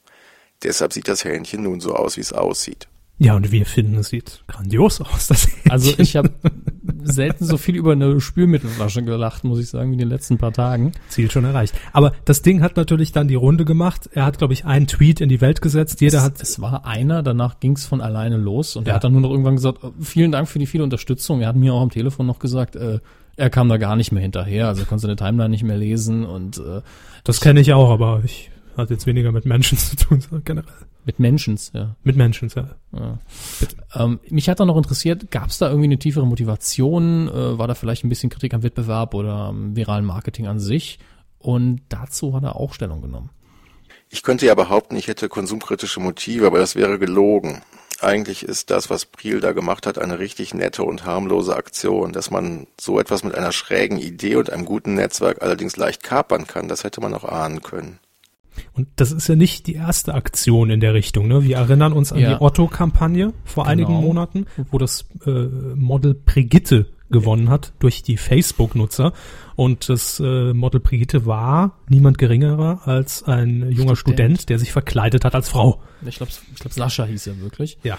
Deshalb sieht das Hähnchen nun so aus, wie es aussieht. Ja, und wir finden, es sieht grandios aus, das Hähnchen. Also ich habe selten so viel über eine Spülmittelflasche gelacht, muss ich sagen, wie in den letzten paar Tagen. Ziel schon erreicht. Aber das Ding hat natürlich dann die Runde gemacht. Er hat, glaube ich, einen Tweet in die Welt gesetzt. Jeder hat, Es war einer, danach ging es von alleine los und Ja. er hat dann nur noch irgendwann gesagt, oh, vielen Dank für die viele Unterstützung. Er hat mir auch am Telefon noch gesagt, äh, er kam da gar nicht mehr hinterher, also er konnte seine Timeline nicht mehr lesen und äh, das kenne ich auch, aber ich hatte jetzt weniger mit Menschen zu tun, sondern generell. mit Menschens, ja. Mit Menschen, ja. Ja. Ähm, mich hat dann noch interessiert, gab es da irgendwie eine tiefere Motivation? Äh, war da vielleicht ein bisschen Kritik am Wettbewerb oder am viralen Marketing an sich? Und dazu hat er auch Stellung genommen. Ich könnte ja behaupten, ich hätte konsumkritische Motive, aber das wäre gelogen. Eigentlich ist das, was Priel da gemacht hat, eine richtig nette und harmlose Aktion. Dass man so etwas mit einer schrägen Idee und einem guten Netzwerk allerdings leicht kapern kann, das hätte man auch ahnen können. Und das ist ja nicht die erste Aktion in der Richtung. Ne? Wir erinnern uns an Ja. die Otto-Kampagne vor Genau. einigen Monaten, wo das äh, Model Brigitte gewonnen hat durch die Facebook-Nutzer. Und das äh, Model Brigitte war niemand geringerer als ein junger Student. Student, der sich verkleidet hat als Frau. Ich glaube, ich glaub, Sascha hieß er wirklich. Ja.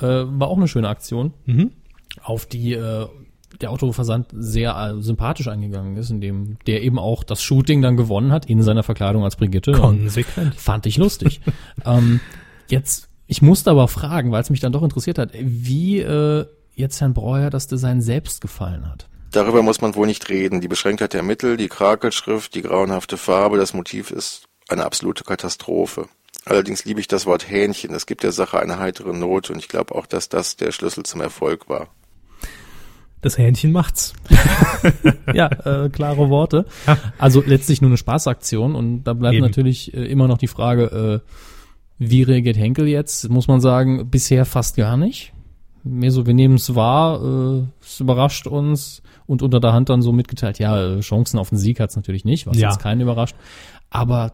Äh, war auch eine schöne Aktion, Mhm. auf die äh, der Autoversand sehr äh, sympathisch eingegangen ist, indem der eben auch das Shooting dann gewonnen hat in seiner Verkleidung als Brigitte. Konsequent. Fand ich lustig. ähm, jetzt, ich musste aber fragen, weil es mich dann doch interessiert hat, wie äh, jetzt Herrn Breuer das Design selbst gefallen hat. Darüber muss man wohl nicht reden. Die Beschränktheit der Mittel, die Krakelschrift, die grauenhafte Farbe, das Motiv ist eine absolute Katastrophe. Allerdings liebe ich das Wort Hähnchen. Es gibt der Sache eine heitere Note und ich glaube auch, dass das der Schlüssel zum Erfolg war. Das Hähnchen macht's. ja, äh, klare Worte. Ja. Also letztlich nur eine Spaßaktion und da bleibt Eben. natürlich äh, immer noch die Frage, äh, wie reagiert Henkel jetzt? Muss man sagen, bisher fast gar nicht. Mehr so, wir nehmen es wahr, äh, es überrascht uns und unter der Hand dann so mitgeteilt, ja, äh, Chancen auf den Sieg hat es natürlich nicht, was Ja. jetzt keinen überrascht. Aber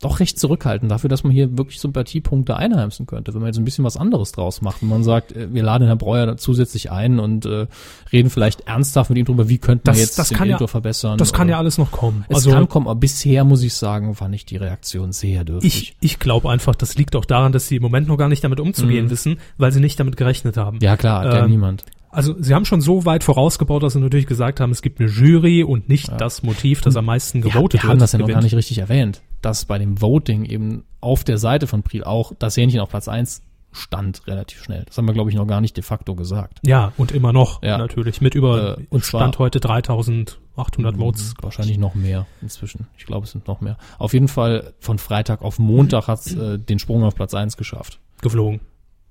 doch recht zurückhaltend dafür, dass man hier wirklich Sympathiepunkte einheimsen könnte, wenn man jetzt ein bisschen was anderes draus macht. Wenn man sagt, äh, wir laden Herrn Breuer zusätzlich ein und äh, reden vielleicht ernsthaft mit ihm drüber, wie könnte man Das- jetzt das den ja- verbessern. Das kann oder- ja alles noch kommen. Es also kann kommen, aber bisher muss ich sagen, fand ich die Reaktion sehr dürftig. ich, ich glaube einfach, das liegt auch daran, dass sie im Moment noch gar nicht damit umzugehen Mhm. wissen, weil sie nicht damit gerechnet haben. ja klar, hat ja Ähm, niemand. Also sie haben schon so weit vorausgebaut, dass sie natürlich gesagt haben, es gibt eine Jury und nicht das Motiv, das am meisten Wir, gewotet wir haben wird. das ja noch gewinnt. gar nicht richtig erwähnt, dass bei dem Voting eben auf der Seite von Priel auch das Hähnchen auf Platz eins stand relativ schnell. Das haben wir, glaube ich, noch gar nicht de facto gesagt. Ja, und immer noch Ja. natürlich mit über Äh, und Stand zwar- heute 3800 Votes. Wahrscheinlich noch mehr inzwischen. Ich glaube, es sind noch mehr. Auf jeden Fall von Freitag auf Montag hat es äh, den Sprung auf Platz eins geschafft. geflogen.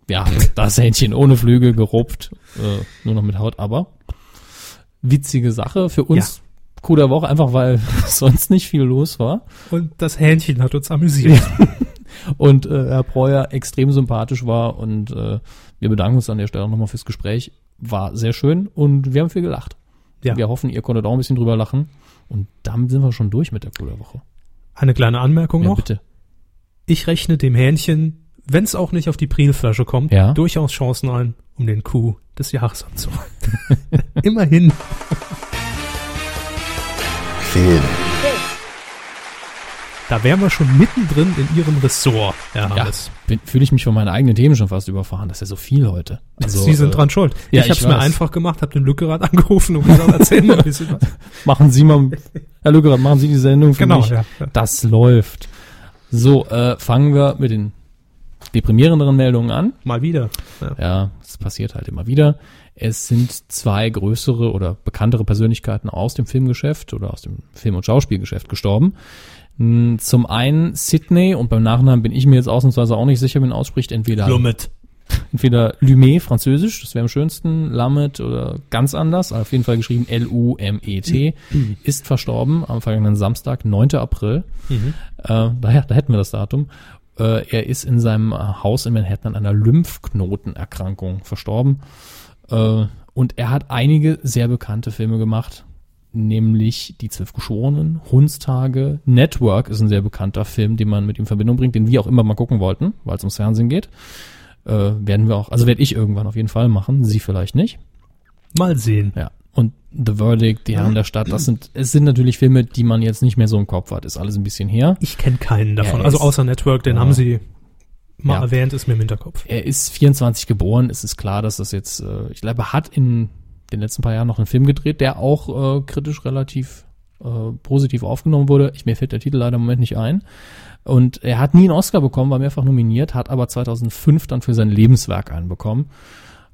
Ja, das Hähnchen ohne Flügel geruppt, äh, nur noch mit Haut, aber witzige Sache für uns. Coup der Woche, einfach weil sonst nicht viel los war. Und das Hähnchen hat uns amüsiert. und äh, Herr Breuer extrem sympathisch war und äh, wir bedanken uns an der Stelle nochmal fürs Gespräch. War sehr schön und wir haben viel gelacht. Ja. Wir hoffen, ihr konntet auch ein bisschen drüber lachen und damit sind wir schon durch mit der Coole Woche. Eine kleine Anmerkung Ja, noch. bitte. Ich rechne dem Hähnchen, wenn es auch nicht auf die Prielflasche kommt, Ja. durchaus Chancen ein, um den Coup des Jahres abzuholen. Immerhin. Film. Da wären wir schon mittendrin in Ihrem Ressort, Herr Ja, Hammes. bin- fühle ich mich von meinen eigenen Themen schon fast überfahren. Das ist ja so viel heute. Also, Sie sind äh, dran schuld. ja, ich habe es mir einfach gemacht, habe den Lückerat angerufen und gesagt, erzähl mal ein bisschen was. Machen Sie mal, Herr Lückerath, machen Sie die Sendung für Genau, mich. ja, ja. Das läuft. So, äh, fangen wir mit den deprimierenderen Meldungen an. Mal wieder. Ja. Ja, es passiert halt immer wieder. Es sind zwei größere oder bekanntere Persönlichkeiten aus dem Filmgeschäft oder aus dem Film- und Schauspielgeschäft gestorben. Hm, Zum einen Sydney und beim Nachnamen bin ich mir jetzt ausnahmsweise auch nicht sicher, wie man ausspricht. Entweder, Lummet. entweder Lumet, französisch, das wäre am schönsten, Lamet oder ganz anders, auf jeden Fall geschrieben L-U-M-E-T, ist verstorben am vergangenen Samstag, 9. April. Mhm. Äh, daher, da hätten wir das Datum. Äh, er ist in seinem äh, Haus in Manhattan an einer Lymphknotenerkrankung verstorben. Äh, und er hat einige sehr bekannte Filme gemacht, nämlich Die Zwölf Geschworenen, Hundstage, Network ist ein sehr bekannter Film, den man mit ihm in Verbindung bringt, den wir auch immer mal gucken wollten, weil es ums Fernsehen geht. Äh, werden wir auch, also werde ich irgendwann auf jeden Fall machen, Sie vielleicht nicht. Mal sehen. Ja. The Verdict, Die Herren der Stadt, das sind, es sind natürlich Filme, die man jetzt nicht mehr so im Kopf hat, ist alles ein bisschen her. Ich kenne keinen davon. Ja, also außer Network, den Ja. haben Sie mal Ja. erwähnt, ist mir im Hinterkopf. Er ist 24 geboren, es ist klar, dass das jetzt, äh, ich glaube, er hat in den letzten paar Jahren noch einen Film gedreht, der auch äh, kritisch relativ äh, positiv aufgenommen wurde. Ich, mir fällt der Titel leider im Moment nicht ein. Und er hat nie einen Oscar bekommen, war mehrfach nominiert, hat aber 2005 dann für sein Lebenswerk einen bekommen.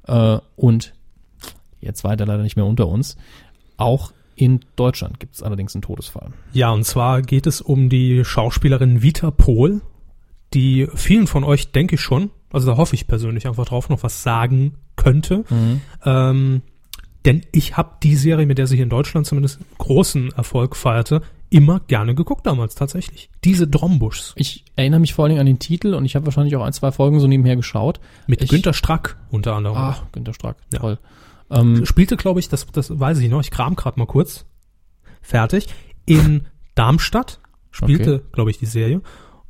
Äh, und jetzt weiter leider nicht mehr unter uns. Auch in Deutschland gibt es allerdings einen Todesfall. Ja, und zwar geht es um die Schauspielerin Vita Pohl, die vielen von euch, denke ich schon, also da hoffe ich persönlich einfach drauf, noch was sagen könnte. Ähm, denn ich habe die Serie, mit der sie hier in Deutschland zumindest großen Erfolg feierte, immer gerne geguckt damals tatsächlich. Diese Drombuschs Ich erinnere mich vor allen Dingen an den Titel und ich habe wahrscheinlich auch ein, zwei Folgen so nebenher geschaut. mit Ich- Günter Strack unter anderem. Ah, Günter Strack, Ja. toll. Ähm, spielte, glaube ich, das, das weiß ich noch, ich kram gerade mal kurz. Fertig. In Darmstadt spielte, glaube ich, die Serie.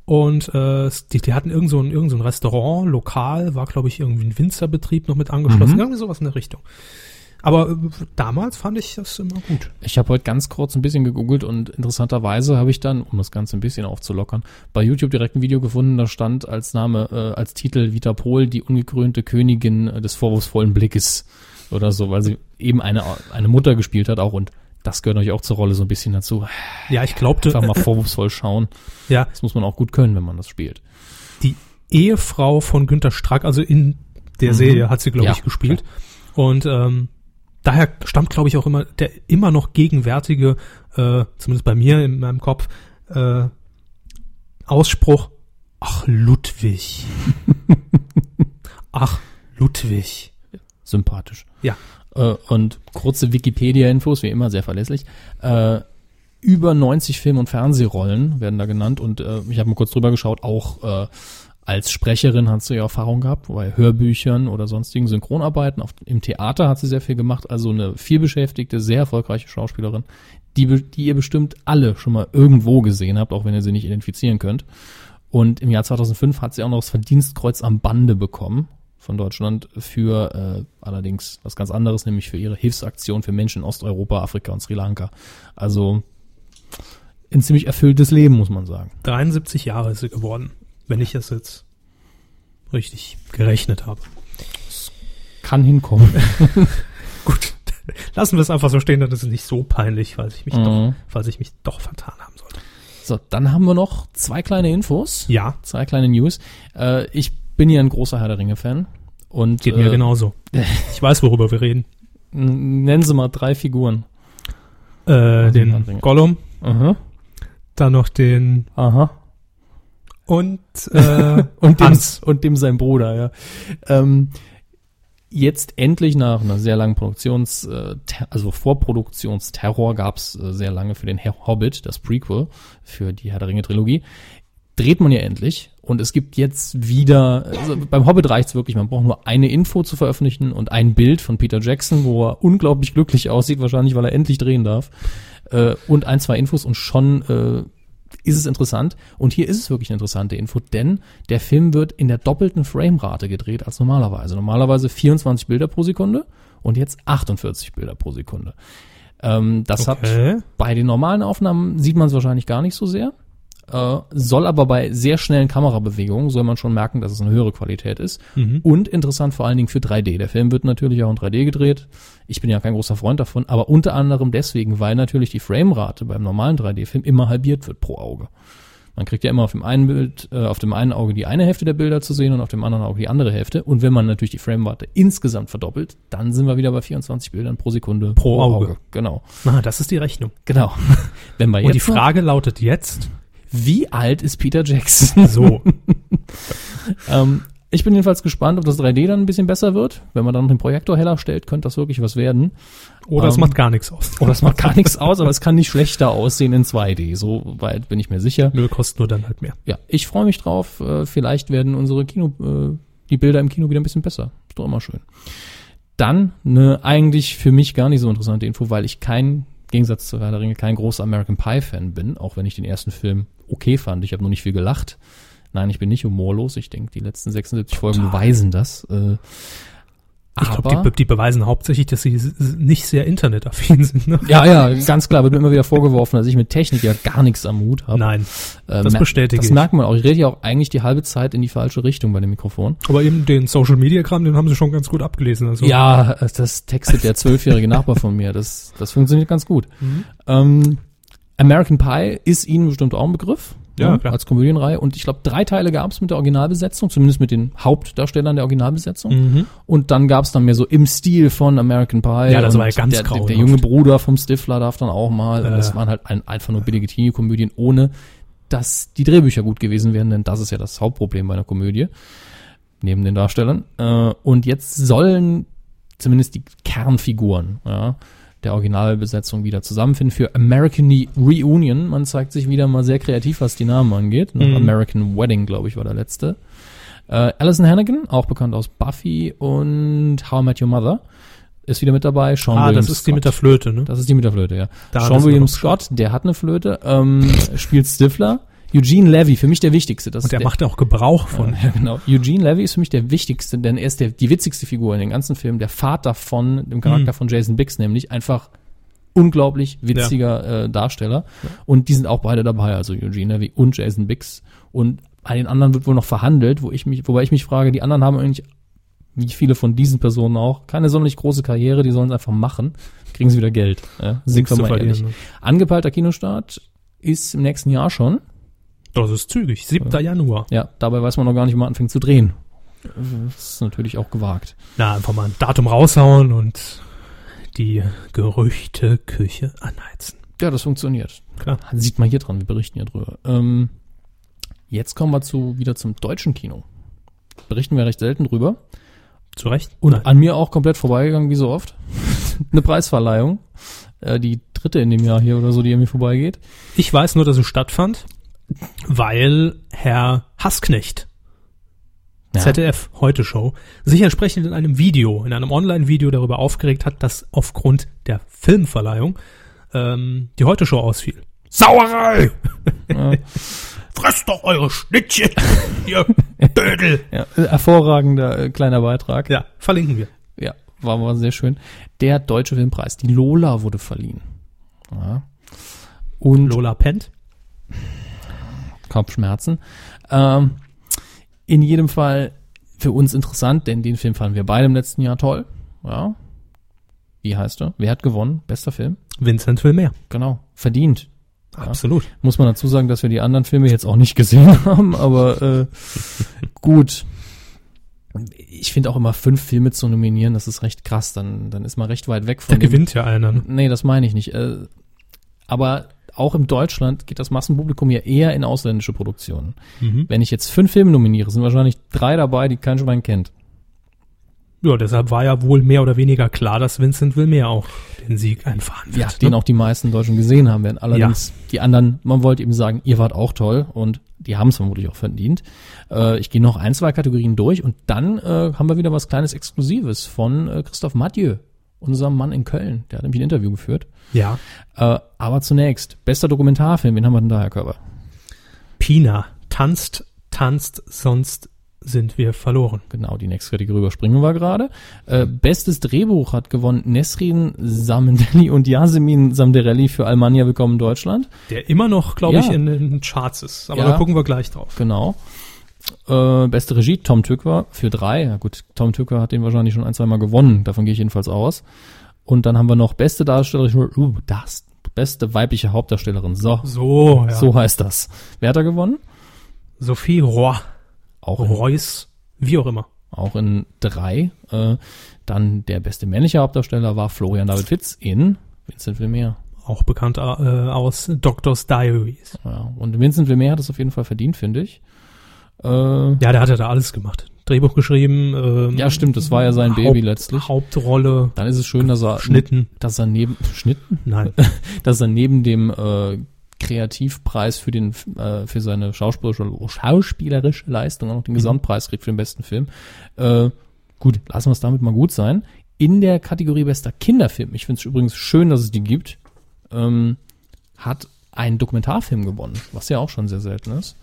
Und äh, die, die hatten irgend so ein, irgend so ein Restaurant, lokal, war, glaube ich, irgendwie ein Winzerbetrieb noch mit angeschlossen. Mhm. Irgendwie sowas in der Richtung. Aber äh, damals fand ich das immer gut. Ich habe heute ganz kurz ein bisschen gegoogelt und interessanterweise habe ich dann, um das Ganze ein bisschen aufzulockern, bei YouTube direkt ein Video gefunden, da stand als Name, äh, als Titel Vita Pohl, die ungekrönte Königin äh, des vorwurfsvollen Blickes oder so, weil sie eben eine, eine Mutter gespielt hat auch und das gehört natürlich auch zur Rolle so ein bisschen dazu. Ja, ich glaubte, Einfach mal vorwurfsvoll schauen. ja, Das muss man auch gut können, wenn man das spielt. die Ehefrau von Günter Strack, also in der Mhm. Serie hat sie, glaube Ja, ich, gespielt. Und ähm, daher stammt, glaube ich, auch immer der immer noch gegenwärtige, äh, zumindest bei mir in meinem Kopf, äh, Ausspruch, ach Ludwig. ach Ludwig. Sympathisch. Ja. Äh, und kurze Wikipedia-Infos, wie immer sehr verlässlich. Äh, über 90 Film- und Fernsehrollen werden da genannt und äh, ich habe mal kurz drüber geschaut, auch äh, Als Sprecherin hat sie ja Erfahrung gehabt, bei Hörbüchern oder sonstigen Synchronarbeiten. Auf, Im Theater hat sie sehr viel gemacht, also eine vielbeschäftigte, sehr erfolgreiche Schauspielerin, die, die ihr bestimmt alle schon mal irgendwo gesehen habt, auch wenn ihr sie nicht identifizieren könnt. Und im Jahr 2005 hat sie auch noch das Verdienstkreuz am Bande bekommen von Deutschland für äh, allerdings was ganz anderes, nämlich für ihre Hilfsaktion für Menschen in Osteuropa, Afrika und Sri Lanka. Also ein ziemlich erfülltes Leben, muss man sagen. 73 Jahre ist sie geworden, wenn ich es jetzt richtig gerechnet habe. Kann hinkommen. Gut, lassen wir es einfach so stehen, dann ist es nicht so peinlich, falls ich mich, Mhm. doch, falls ich mich doch vertan haben sollte. So, dann haben wir noch zwei kleine Infos, Ja, zwei kleine News. Äh, ich bin ja ein großer Herr der Ringe-Fan. Und geht mir äh, genauso. Ich weiß, worüber wir reden. Nennen Sie mal drei Figuren. Äh, den Gollum, Aha. dann noch den Aha. und äh, Und dem, Hans. und dem sein Bruder, ja. Ähm, jetzt endlich nach einer sehr langen Produktions, äh, also Vorproduktionsterror gab es äh, sehr lange für den Hobbit, das Prequel für die Herr der Ringe Trilogie, dreht man ja endlich und es gibt jetzt wieder, also beim Hobbit reicht's wirklich, man braucht nur eine Info zu veröffentlichen und ein Bild von Peter Jackson, wo er unglaublich glücklich aussieht, wahrscheinlich weil er endlich drehen darf, äh, und ein, zwei Infos und schon äh, ist es interessant. Und hier ist es wirklich eine interessante Info, denn der Film wird in der doppelten Framerate gedreht als normalerweise. Normalerweise 24 Bilder pro Sekunde und jetzt 48 Bilder pro Sekunde. Ähm, das Okay. hat bei den normalen Aufnahmen sieht man es wahrscheinlich gar nicht so sehr. Äh, soll aber bei sehr schnellen Kamerabewegungen soll man schon merken, dass es eine höhere Qualität ist. Mhm. Und interessant vor allen Dingen für 3D. Der Film wird natürlich auch in 3D gedreht. Ich bin ja kein großer Freund davon, aber unter anderem deswegen, weil natürlich die Framerate beim normalen 3D-Film immer halbiert wird pro Auge. Man kriegt ja immer auf dem einen Bild, äh, auf dem einen Auge die eine Hälfte der Bilder zu sehen und auf dem anderen Auge die andere Hälfte. Und wenn man natürlich die Framerate insgesamt verdoppelt, dann sind wir wieder bei 24 Bildern pro Sekunde Pro Auge. Genau. Ah, das ist die Rechnung. Genau. Wenn wir Und die jetzt Frage lautet jetzt wie alt ist Peter Jackson? so. ähm, ich bin jedenfalls gespannt, ob das 3D dann ein bisschen besser wird. Wenn man dann noch den Projektor heller stellt, könnte das wirklich was werden. Oder es Ähm, macht gar nichts aus. Oder es macht gar nichts aus, aber es kann nicht schlechter aussehen in 2D. So weit bin ich mir sicher. Nö, kostet nur dann halt mehr. Ja, ich freue mich drauf. Äh, vielleicht werden unsere Kino, äh, die Bilder im Kino wieder ein bisschen besser. Ist doch immer schön. Dann eine eigentlich für mich gar nicht so interessante Info, weil ich kein, Gegensatz zu Herr der Ringe, kein großer American Pie Fan bin, auch wenn ich den ersten Film okay fand. Ich habe nur nicht viel gelacht. Nein, ich bin nicht humorlos. Ich denke, die letzten 76 Folgen beweisen das. Äh, Ich glaube, die, die beweisen hauptsächlich, dass sie nicht sehr internetaffin sind. Ne? ja, ja, ganz klar, wird mir immer wieder vorgeworfen, dass ich mit Technik ja gar nichts am Hut habe. Nein, Äh, das bestätige Das ich. merkt man auch. Ich rede ja auch eigentlich die halbe Zeit in die falsche Richtung bei dem Mikrofon. aber eben den Social Media Kram, den haben sie schon ganz gut abgelesen. Also Ja, äh, das textet der zwölfjährige Nachbar von mir. Das, das funktioniert ganz gut. Mhm. Ähm, American Pie ist Ihnen bestimmt auch ein Begriff. Ja, ne, klar. Als Komödienreihe. Und ich glaube, drei Teile gab es mit der Originalbesetzung, zumindest mit den Hauptdarstellern der Originalbesetzung. Mhm. Und dann gab es dann mehr so im Stil von American Pie. Ja, das war ja ganz der, der, der grauenhaft. junge Bruder vom Stifler darf dann auch mal. Und Äh. das waren halt ein, einfach nur billige Teenie-Komödien, ohne dass die Drehbücher gut gewesen wären, denn das ist ja das Hauptproblem bei einer Komödie. Neben den Darstellern. Äh, und jetzt sollen zumindest die Kernfiguren ja, der Originalbesetzung wieder zusammenfinden für American Reunion. Man zeigt sich wieder mal sehr kreativ, was die Namen angeht. Mhm. American Wedding, glaube ich, war der letzte. Äh, Alison Hannigan, auch bekannt aus Buffy und How I Met Your Mother, ist wieder mit dabei. Sean Ah, Williams das ist die Scott. mit der Flöte, ne? Das ist die mit der Flöte, ja. Da Sean doch Scott, der hat eine Flöte, ähm, spielt Stifler. Eugene Levy, für mich der wichtigste. Das Und der ist macht auch Gebrauch von. ja, genau. Eugene Levy ist für mich der wichtigste, denn er ist der, die witzigste Figur in dem ganzen Film, der Vater von dem Charakter Mhm. von Jason Biggs, nämlich einfach unglaublich witziger äh, Darsteller. Und die sind auch beide dabei, also Eugene Levy und Jason Biggs. Und bei den anderen wird wohl noch verhandelt, wo ich mich, wobei ich mich frage, die anderen haben eigentlich, wie viele von diesen Personen auch, keine sonderlich große Karriere, die sollen es einfach machen, kriegen sie wieder Geld. Ja, sind wir mal ehrlich. Ne? Angepeilter Kinostart ist im nächsten Jahr schon. Das ist zügig. 7. Januar. Ja, dabei weiß man noch gar nicht, wann man anfängt zu drehen. Das ist natürlich auch gewagt. Na, einfach mal ein Datum raushauen und die Gerüchteküche anheizen. Ja, das funktioniert. Klar. Sieht man hier dran, wir berichten ja drüber. Ähm, jetzt kommen wir zu, wieder zum deutschen Kino. Berichten wir recht selten drüber. Zu Recht? Und Nein. an mir auch komplett vorbeigegangen, wie so oft. Eine Preisverleihung. Äh, die dritte in dem Jahr hier oder so, die an mir vorbeigeht. Ich weiß nur, dass es stattfand, weil Herr Hassknecht Ja. ZDF Heute Show, sich entsprechend in einem Video, in einem Online-Video darüber aufgeregt hat, dass aufgrund der Filmverleihung ähm, die Heute Show ausfiel. Sauerei! Fresst doch eure Schnittchen, ihr Bödel! Ja, hervorragender äh, kleiner Beitrag. Ja, verlinken wir. Ja, war, war sehr schön. Der Deutsche Filmpreis, die Lola wurde verliehen. Ja. Und Lola pennt. Kopfschmerzen. Ähm, in jedem Fall für uns interessant, denn den Film fanden wir beide im letzten Jahr toll. Ja. Wie heißt er? Wer hat gewonnen? Bester Film? Vincent will mehr. Genau. Verdient. Absolut. Muss man dazu sagen, dass wir die anderen Filme jetzt auch nicht gesehen haben, aber äh, gut. Ich finde auch immer fünf Filme zu nominieren, das ist recht krass. Dann, dann ist man recht weit weg von dem. gewinnt ja einer. ne? Nee, das meine ich nicht. Äh, aber auch in Deutschland geht das Massenpublikum ja eher in ausländische Produktionen. Mhm. Wenn ich jetzt fünf Filme nominiere, sind wahrscheinlich drei dabei, die kein Schwein kennt. Ja, deshalb war ja wohl mehr oder weniger klar, dass Vincent will mehr auch den Sieg einfahren wird. Ja, ne? den auch die meisten Deutschen gesehen haben werden. Allerdings die anderen, man wollte eben sagen, ihr wart auch toll und die haben es vermutlich auch verdient. Äh, ich gehe noch ein, zwei Kategorien durch und dann äh, haben wir wieder was kleines Exklusives von äh, Christoph Mathieu, unserem Mann in Köln. Der hat nämlich ein Interview geführt. Ja. Äh, aber zunächst, bester Dokumentarfilm, wen haben wir denn da, Herr Körber? Pina tanzt, tanzt, sonst sind wir verloren. Genau, die nächste Kategorie überspringen wir gerade. Äh, bestes Drehbuch hat gewonnen Nesrin Samendelli und Yasemin Samderelli für Almania Willkommen in Deutschland. Der immer noch, glaube Ja. ich, in den Charts ist. Aber Ja. da gucken wir gleich drauf. Genau. Äh, beste Regie, Tom Tückwer für drei. Ja gut, Tom Tückwer hat den wahrscheinlich schon ein, zwei Mal gewonnen. Davon gehe ich jedenfalls aus. Und dann haben wir noch beste Darstellerin, uh, das, beste weibliche Hauptdarstellerin. So, So, ja. so heißt das. Wer hat da gewonnen? Sophie Roy, Auch in, Reus, wie auch immer. auch in drei. Äh, dann der beste männliche Hauptdarsteller war Florian David Fitz in Vincent Vermeer. Auch bekannt äh, aus Doctor's Diaries. Ja, und Vincent Vermeer hat es auf jeden Fall verdient, finde ich. Äh, Ja, der hat ja da alles gemacht. Drehbuch geschrieben. Ähm, ja, stimmt, das war ja sein Baby Haupt- letztlich. Hauptrolle. Dann ist es schön, dass er Schnitten. dass er neben Schnitten, Nein. dass er neben dem äh, Kreativpreis für den äh, für seine schauspielerische, schauspielerische Leistung auch noch den Mhm. Gesamtpreis kriegt für den besten Film. Äh, gut, lassen wir es damit mal gut sein. In der Kategorie bester Kinderfilm, ich finde es übrigens schön, dass es die gibt, ähm, hat ein Dokumentarfilm gewonnen, was ja auch schon sehr selten ist.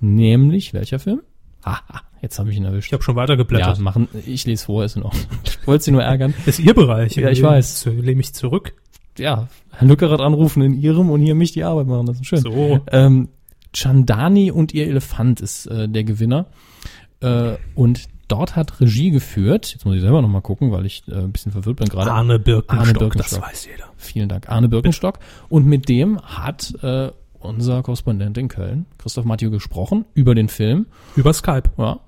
Nämlich welcher Film? Ah, ah jetzt habe ich ihn erwischt. Ich habe schon ja, weitergeblättert. machen. Ich lese vor, ist in Ordnung. Ich wollte Sie nur ärgern. Das ist Ihr Bereich. Ja, ich weiß. Lehne mich zurück. ja, Herr Lückerath anrufen in ihrem und hier mich die Arbeit machen. Das ist schön. So. Ähm, Chandani und ihr Elefant ist äh, der Gewinner. Äh, und dort hat Regie geführt. Jetzt muss ich selber nochmal gucken, weil ich äh, ein bisschen verwirrt bin gerade. Arne Birkenstock, Arne Birkenstock. das weiß jeder. Vielen Dank, Arne Birkenstock. Und mit dem hat äh, unser Korrespondent in Köln, Christoph Mathieu, gesprochen über den Film. Über Skype. Ja.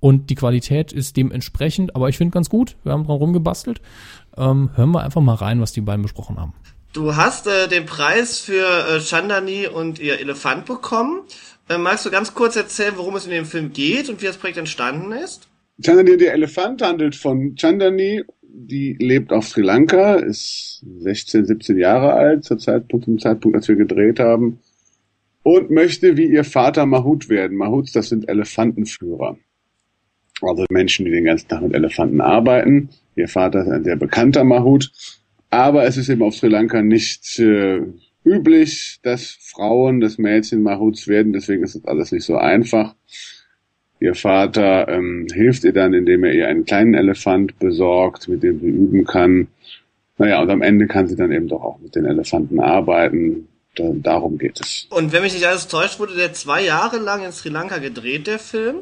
Und die Qualität ist dementsprechend, aber ich finde ganz gut. Wir haben dran rumgebastelt. Ähm, hören wir einfach mal rein, was die beiden besprochen haben. Du hast äh, den Preis für äh, Chandani und ihr Elefant bekommen. Äh, magst du ganz kurz erzählen, worum es in dem Film geht und wie das Projekt entstanden ist? Chandani der Elefant handelt von Chandani, die lebt auf Sri Lanka, ist 16, 17 Jahre alt zur Zeitpunkt, zum Zeitpunkt, als wir gedreht haben und möchte wie ihr Vater Mahut werden. Mahuts, das sind Elefantenführer. Also Menschen, die den ganzen Tag mit Elefanten arbeiten. Ihr Vater ist ein sehr bekannter Mahut. Aber es ist eben auf Sri Lanka nicht äh, üblich, dass Frauen, dass Mädchen Mahuts werden. Deswegen ist das alles nicht so einfach. Ihr Vater ähm, hilft ihr dann, indem er ihr einen kleinen Elefant besorgt, mit dem sie üben kann. Naja, und am Ende kann sie dann eben doch auch mit den Elefanten arbeiten. Da, darum geht es. Und wenn mich nicht alles täuscht, wurde der zwei Jahre lang in Sri Lanka gedreht, der Film.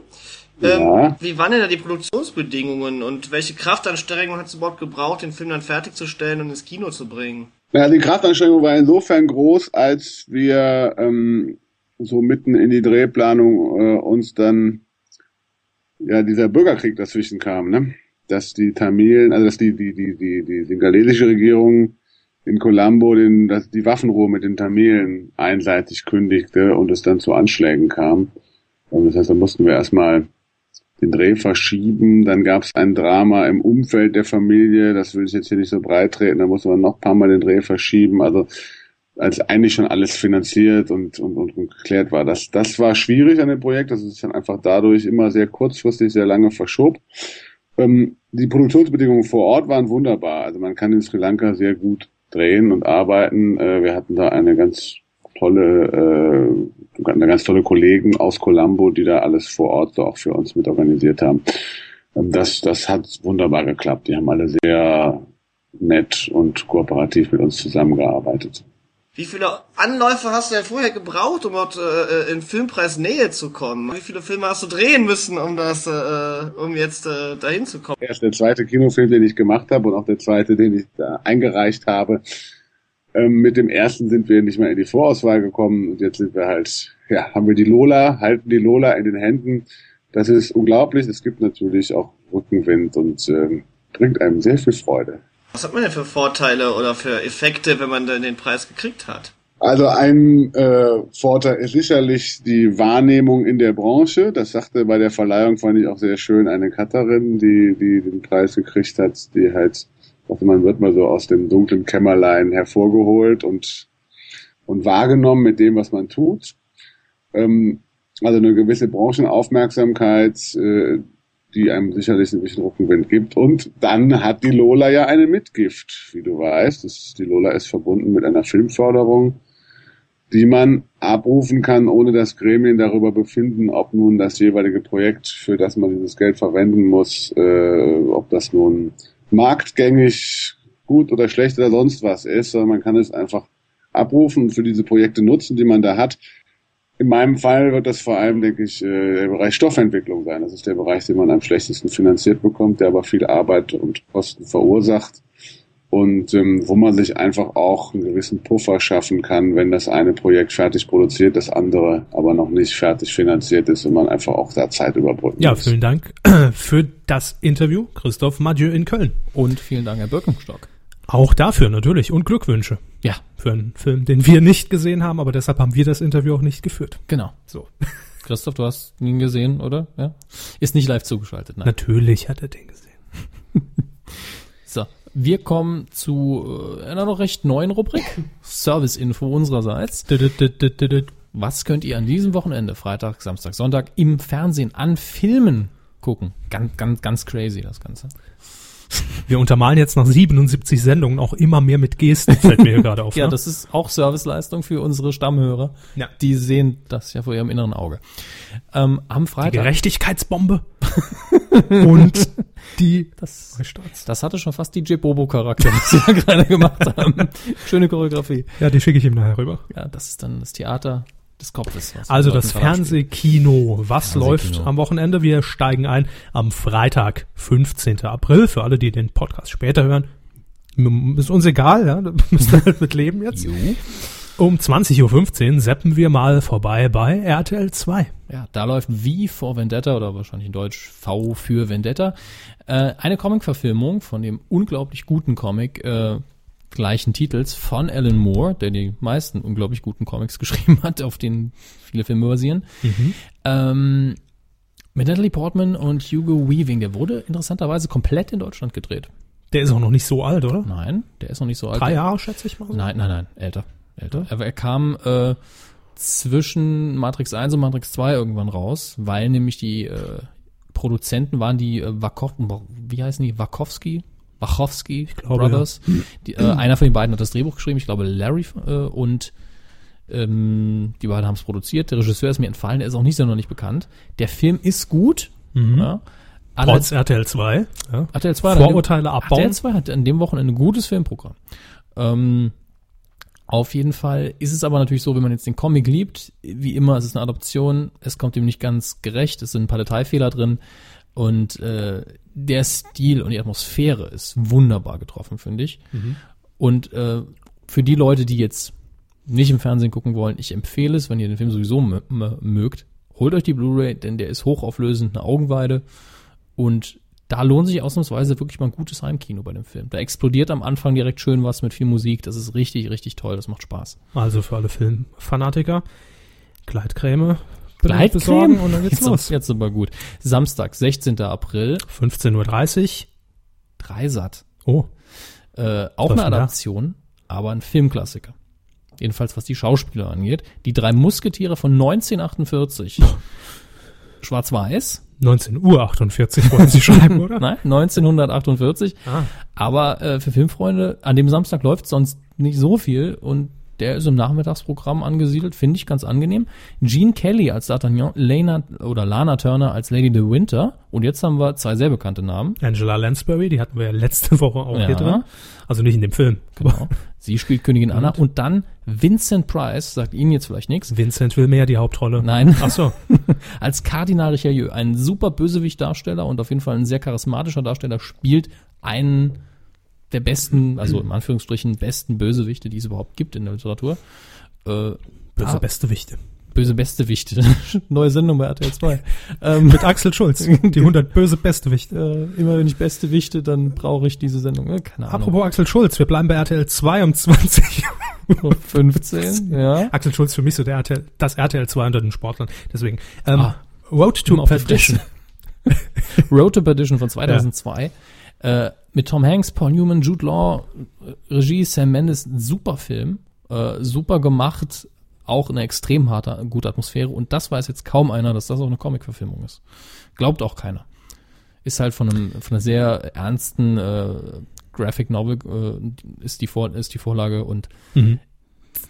Ja. Ähm, wie waren denn da die Produktionsbedingungen und welche Kraftanstrengungen hat es überhaupt gebraucht, den Film dann fertigzustellen und ins Kino zu bringen? Ja, die Kraftanstrengung war insofern groß, als wir ähm, so mitten in die Drehplanung äh, uns dann ja dieser Bürgerkrieg dazwischen kam, ne? Dass die Tamilen, also dass die die die die die singalesische Regierung in Colombo den dass die Waffenruhe mit den Tamilen einseitig kündigte und es dann zu Anschlägen kam. Und das heißt, da mussten wir erstmal den Dreh verschieben. Dann gab es ein Drama im Umfeld der Familie. Das will ich jetzt hier nicht so breit treten. Da musste man noch ein paar Mal den Dreh verschieben. Also als eigentlich schon alles finanziert und, und, und geklärt war. Das, das war schwierig an dem Projekt, das ist dann einfach dadurch immer sehr kurzfristig, sehr lange verschob. Ähm, die Produktionsbedingungen vor Ort waren wunderbar. Also man kann in Sri Lanka sehr gut drehen und arbeiten. Äh, wir hatten da eine ganz tolle, äh, eine ganz tolle Kollegen aus Colombo, die da alles vor Ort auch für uns mit organisiert haben. Ähm, das, das hat wunderbar geklappt. Die haben alle sehr nett und kooperativ mit uns zusammengearbeitet. Wie viele Anläufe hast du denn vorher gebraucht, um dort äh, in Filmpreis Nähe zu kommen? Wie viele Filme hast du drehen müssen, um das, äh, um jetzt äh, dahin zu kommen? Erst der zweite Kinofilm, den ich gemacht habe und auch der zweite, den ich da eingereicht habe. Ähm, mit dem ersten sind wir nicht mehr in die Vorauswahl gekommen und jetzt sind wir halt, ja, haben wir die Lola, halten die Lola in den Händen. Das ist unglaublich. Es gibt natürlich auch Rückenwind und ähm, bringt einem sehr viel Freude. Was hat man denn für Vorteile oder für Effekte, wenn man dann den Preis gekriegt hat? Also ein äh, Vorteil ist sicherlich die Wahrnehmung in der Branche. Das sagte bei der Verleihung, fand ich auch sehr schön, eine Cutterin, die, die den Preis gekriegt hat, die halt, dachte man wird mal so aus dem dunklen Kämmerlein hervorgeholt und, und wahrgenommen mit dem, was man tut. Ähm, also eine gewisse Branchenaufmerksamkeit, äh, die einem sicherlich ein bisschen Rückenwind gibt. Und dann hat die Lola ja eine Mitgift, wie du weißt. Das, die Lola ist verbunden mit einer Filmförderung, die man abrufen kann, ohne dass Gremien darüber befinden, ob nun das jeweilige Projekt, für das man dieses Geld verwenden muss, äh, ob das nun marktgängig gut oder schlecht oder sonst was ist, sondern man kann es einfach abrufen und für diese Projekte nutzen, die man da hat. In meinem Fall wird das vor allem, denke ich, äh, der Bereich Stoffentwicklung sein. Das ist der Bereich, den man am schlechtesten finanziert bekommt, der aber viel Arbeit und Kosten verursacht und ähm, wo man sich einfach auch einen gewissen Puffer schaffen kann, wenn das eine Projekt fertig produziert, das andere aber noch nicht fertig finanziert ist und man einfach auch da Zeit überbrücken Ja, vielen Dank für das Interview, Christoph Madieu in Köln. Und vielen Dank, Herr Birkenstock. Auch dafür natürlich und Glückwünsche. Ja. Für einen Film, den wir nicht gesehen haben, aber deshalb haben wir das Interview auch nicht geführt. Genau. So. Christoph, du hast ihn gesehen, oder? Ja. Ist nicht live zugeschaltet, nein. Natürlich hat er den gesehen. so. Wir kommen zu äh, einer noch recht neuen Rubrik. Service-Info unsererseits. Was könnt ihr an diesem Wochenende, Freitag, Samstag, Sonntag, im Fernsehen an Filmen gucken? Ganz, ganz, ganz crazy, das Ganze. Wir untermalen jetzt nach 77 Sendungen auch immer mehr mit Gesten, fällt mir hier gerade auf. ja, ne? das ist auch Serviceleistung für unsere Stammhörer. Ja. Die sehen das ja vor ihrem inneren Auge. Ähm, am die Freitag. Gerechtigkeitsbombe und die Das, das hatte schon fast DJ Bobo-Charakter, was sie da gerade gemacht haben. Schöne Choreografie. Ja, die schicke ich ihm nachher rüber. Ja, das ist dann das Theater des Kopfes. Also das. Fernsehkino. Was Fernsehkino. läuft am Wochenende? Wir steigen ein am Freitag, 15. April. Für alle, die den Podcast später hören, ist uns egal, ja, da müsst ihr halt mit leben jetzt. Um 20.15 Uhr seppen wir mal vorbei bei RTL 2. Ja, da läuft V for Vendetta oder wahrscheinlich in Deutsch V für Vendetta. Äh, eine Comic-Verfilmung von dem unglaublich guten Comic äh, gleichen Titels von Alan Moore, der die meisten unglaublich guten Comics geschrieben hat, auf denen viele Filme basieren. Ähm, mit Natalie Portman und Hugo Weaving. Der wurde interessanterweise komplett in Deutschland gedreht. Der ist auch noch nicht so alt, oder? Nein, der ist noch nicht so alt. Drei Jahre, schätze ich mal. Nein, nein, nein, älter. Älter. Aber er kam äh, zwischen Matrix 1 und Matrix 2 irgendwann raus, weil nämlich die äh, Produzenten waren die äh, Wakow, wie heißen die? Wachowski? Wachowski glaube, Brothers. Die, äh, einer von den beiden hat das Drehbuch geschrieben, ich glaube Larry äh, und ähm, die beiden haben es produziert. Der Regisseur ist mir entfallen, der ist auch nicht sonderlich bekannt. Der Film ist gut. Ja, Trotz RTL 2. Ja. RTL 2 hat an dem- Vorurteile abbauen. RTL 2 hat an dem Wochenende ein gutes Filmprogramm. Ähm, auf jeden Fall ist es aber natürlich so, wenn man jetzt den Comic liebt, wie immer, es ist eine Adoption, es kommt ihm nicht ganz gerecht, es sind ein paar Detailfehler drin und äh, der Stil und die Atmosphäre ist wunderbar getroffen, finde ich. Und äh, für die Leute, die jetzt nicht im Fernsehen gucken wollen, ich empfehle es, wenn ihr den Film sowieso mö- mö- mögt, holt euch die Blu-ray, denn der ist hochauflösend, eine Augenweide und da lohnt sich ausnahmsweise wirklich mal ein gutes Heimkino bei dem Film. Da explodiert am Anfang direkt schön was mit viel Musik. Das ist richtig, richtig toll. Das macht Spaß. Also für alle Filmfanatiker. Gleitcreme. Gleitcreme? besorgen und dann geht's Jetzt, los. jetzt aber gut. Samstag, 16. April, 15.30 Uhr. Dreisat. Oh, Äh, auch eine da? Adaption, aber ein Filmklassiker. Jedenfalls was die Schauspieler angeht. Die drei Musketiere von 1948. Schwarz-Weiß. 19 Uhr 48 wollen Sie schreiben, oder? Nein, 1948. Ah. Aber äh, für Filmfreunde, an dem Samstag läuft sonst nicht so viel und der ist im Nachmittagsprogramm angesiedelt, finde ich ganz angenehm. Gene Kelly als D'Artagnan, Lana oder Lana Turner als Lady de Winter und jetzt haben wir zwei sehr bekannte Namen. Angela Lansbury, die hatten wir ja letzte Woche auch Ja. hier drin. Also nicht in dem Film. Genau. Sie spielt Königin Anna und dann Vincent Price, sagt Ihnen jetzt vielleicht nichts. Vincent will mehr die Hauptrolle. Nein. Ach so. als Kardinal Richelieu, ein super Bösewicht-Darsteller und auf jeden Fall ein sehr charismatischer Darsteller, spielt einen der besten, also im Anführungsstrichen besten Bösewichte, die es überhaupt gibt in der Literatur. Äh, Böse ah, beste Wichte. böse beste Wichte. Neue Sendung bei RTL 2. Ähm, Mit Axel Schulz. Die 100 böse beste Wichte. äh, immer wenn ich beste Wichte, dann brauche ich diese Sendung. Äh, Keine Ahnung. Apropos Axel Schulz, wir bleiben bei RTL 2 um 20 Uhr. 15, ja. Axel Schulz für mich so der RTL, das RTL 2 unter den Sportlern. Deswegen. Ähm, Ah. Road to Perdition. Road to Perdition von 2002. Äh, mit Tom Hanks, Paul Newman, Jude Law, Regie Sam Mendes, super Film, äh, super gemacht, auch eine extrem harte, gute Atmosphäre und das weiß jetzt kaum einer, dass das auch eine Comic-Verfilmung ist. Glaubt auch keiner. Ist halt von, einem, von einer sehr ernsten äh, Graphic Novel äh, ist, die Vor ist die Vorlage und Mhm.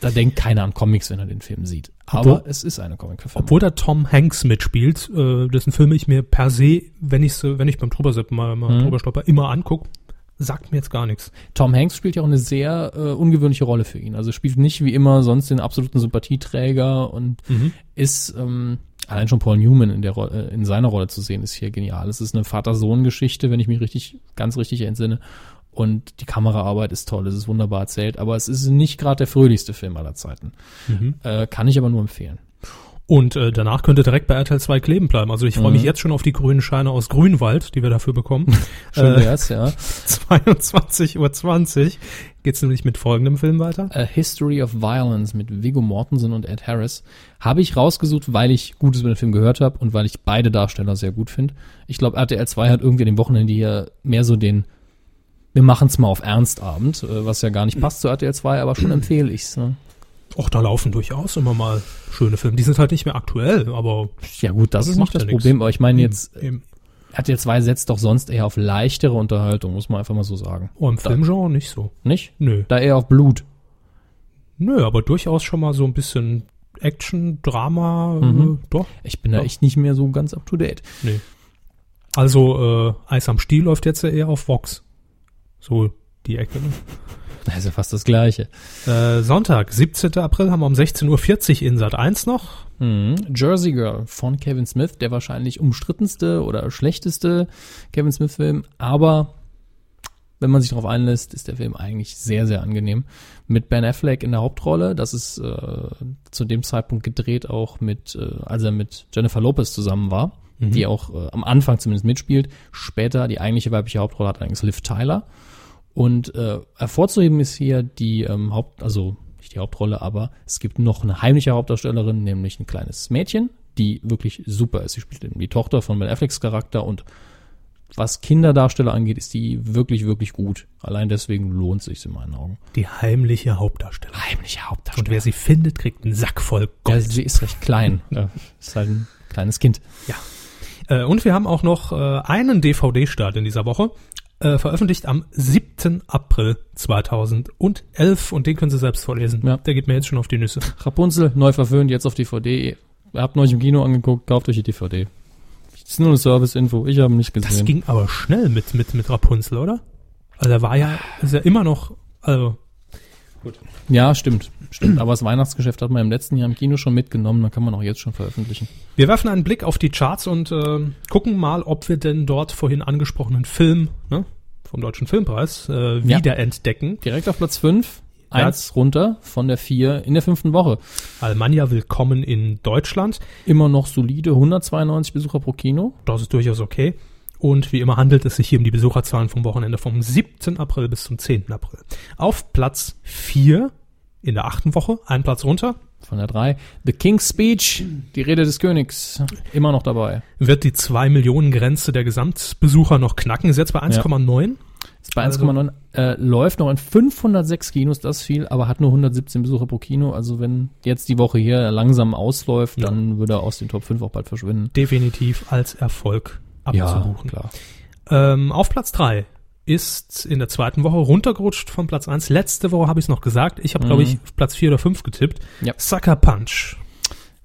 Da denkt keiner an Comics, wenn er den Film sieht. Aber Obwohl- es ist eine Comic-Verfilmung. Obwohl da Tom Hanks mitspielt, äh, dessen Filme ich mir per se, wenn ich so, wenn ich beim Drübersippen mal, mal Mhm. drüber stolper, immer anguck, sagt mir jetzt gar nichts. Tom Hanks spielt ja auch eine sehr äh, ungewöhnliche Rolle für ihn. Also spielt nicht wie immer sonst den absoluten Sympathieträger und ist ähm, allein schon Paul Newman in der Ro äh, in seiner Rolle zu sehen ist hier genial. Es ist eine Vater-Sohn-Geschichte, wenn ich mich richtig ganz richtig entsinne. Und die Kameraarbeit ist toll, es ist wunderbar erzählt, aber es ist nicht gerade der fröhlichste Film aller Zeiten. Äh, kann ich aber nur empfehlen. Und äh, danach könnte direkt bei RTL 2 kleben bleiben. Also ich freue mich jetzt schon auf die grünen Scheine aus Grünwald, die wir dafür bekommen. Schön äh, wär's, ja. 22.20 Uhr geht's nämlich mit folgendem Film weiter. A History of Violence mit Viggo Mortensen und Ed Harris habe ich rausgesucht, weil ich Gutes über den Film gehört habe und weil ich beide Darsteller sehr gut finde. Ich glaube, RTL 2 hat irgendwie an dem Wochenende hier mehr so den wir machen's mal auf Ernstabend, äh, was ja gar nicht passt zu RTL 2, aber schon empfehle ich's. Ne? Och, da laufen durchaus immer mal schöne Filme. Die sind halt nicht mehr aktuell, aber Ja gut, das, Das ist nicht das ja nix. Problem, aber ich meine jetzt, im, RTL 2 setzt doch sonst eher auf leichtere Unterhaltung, muss man einfach mal so sagen. oh, im Filmgenre nicht so. Nicht? Nö. Da eher auf Blut. Nö, aber durchaus schon mal so ein bisschen Action, Drama, Mhm. äh, doch. Ich bin da Ja. echt nicht mehr so ganz up to date. Nee. Also, äh, Eis am Stiel läuft jetzt ja eher auf Vox. So die Ecke. Ne? Ja fast das Gleiche. Äh, Sonntag, 17. April, haben wir um 16.40 Uhr in Sat 1 noch. Mhm. Jersey Girl von Kevin Smith, der wahrscheinlich umstrittenste oder schlechteste Kevin Smith-Film, aber wenn man sich darauf einlässt, ist der Film eigentlich sehr, sehr angenehm. Mit Ben Affleck in der Hauptrolle, das ist äh, zu dem Zeitpunkt gedreht auch mit, äh, als er mit Jennifer Lopez zusammen war, die auch äh, am Anfang zumindest mitspielt. Später die eigentliche weibliche Hauptrolle hat allerdings Liv Tyler. Und äh, hervorzuheben ist hier die ähm, Haupt, also nicht die Hauptrolle, aber es gibt noch eine heimliche Hauptdarstellerin, nämlich ein kleines Mädchen, die wirklich super ist. Sie spielt eben die Tochter von Ben Afflecks Charakter und was Kinderdarsteller angeht, ist die wirklich, wirklich gut. Allein deswegen lohnt sich in meinen Augen. Die heimliche Hauptdarstellerin. Heimliche Und Hauptdarsteller. wer sie findet, kriegt einen Sack voll ja, Gold. sie ist recht klein. ja, ist halt ein kleines Kind. Äh, und wir haben auch noch äh, einen DVD-Start in dieser Woche. Äh, veröffentlicht am 7. April 2011 und den können Sie selbst vorlesen. Ja. Der geht mir jetzt schon auf die Nüsse. Rapunzel, neu verföhnt, jetzt auf DVD. Ihr habt euch im Kino angeguckt, kauft euch die DVD. Das ist nur eine Service-Info, ich habe nicht Das gesehen. ging aber schnell mit, mit, mit Rapunzel, oder? Also er war ja, ist ja immer noch, also Ja, stimmt. Stimmt. Aber das Weihnachtsgeschäft hat man im letzten Jahr im Kino schon mitgenommen, dann kann man auch jetzt schon veröffentlichen. Wir werfen einen Blick auf die Charts und äh, gucken mal, ob wir denn dort vorhin angesprochenen Film ne, vom Deutschen Filmpreis äh, Ja. wiederentdecken. Direkt auf Platz 5, Ja. eins runter von der 4 in der fünften Woche. Alemannia Willkommen in Deutschland. Immer noch solide, 192 Besucher pro Kino. Das ist durchaus okay. Und wie immer handelt es sich hier um die Besucherzahlen vom Wochenende vom 7. April bis zum 10. April. Auf Platz 4 in der achten Woche, ein Platz runter, Von der 3, The King's Speech, die Rede des Königs, immer noch dabei. wird die 2 Millionen Grenze der Gesamtbesucher noch knacken, ist jetzt bei 1,9. Ist bei 1,9, äh, läuft noch in 506 Kinos, das viel, aber hat nur 117 Besucher pro Kino. Also wenn jetzt die Woche hier langsam ausläuft, Ja. dann würde er aus den Top 5 auch bald verschwinden. Definitiv als Erfolg abzubuchen. klar. Ähm, auf Platz drei ist in der zweiten Woche runtergerutscht von Platz eins. Letzte Woche habe ich es noch gesagt. Ich habe, glaube Mhm. ich, auf Platz vier oder fünf getippt. Ja. Sucker Punch.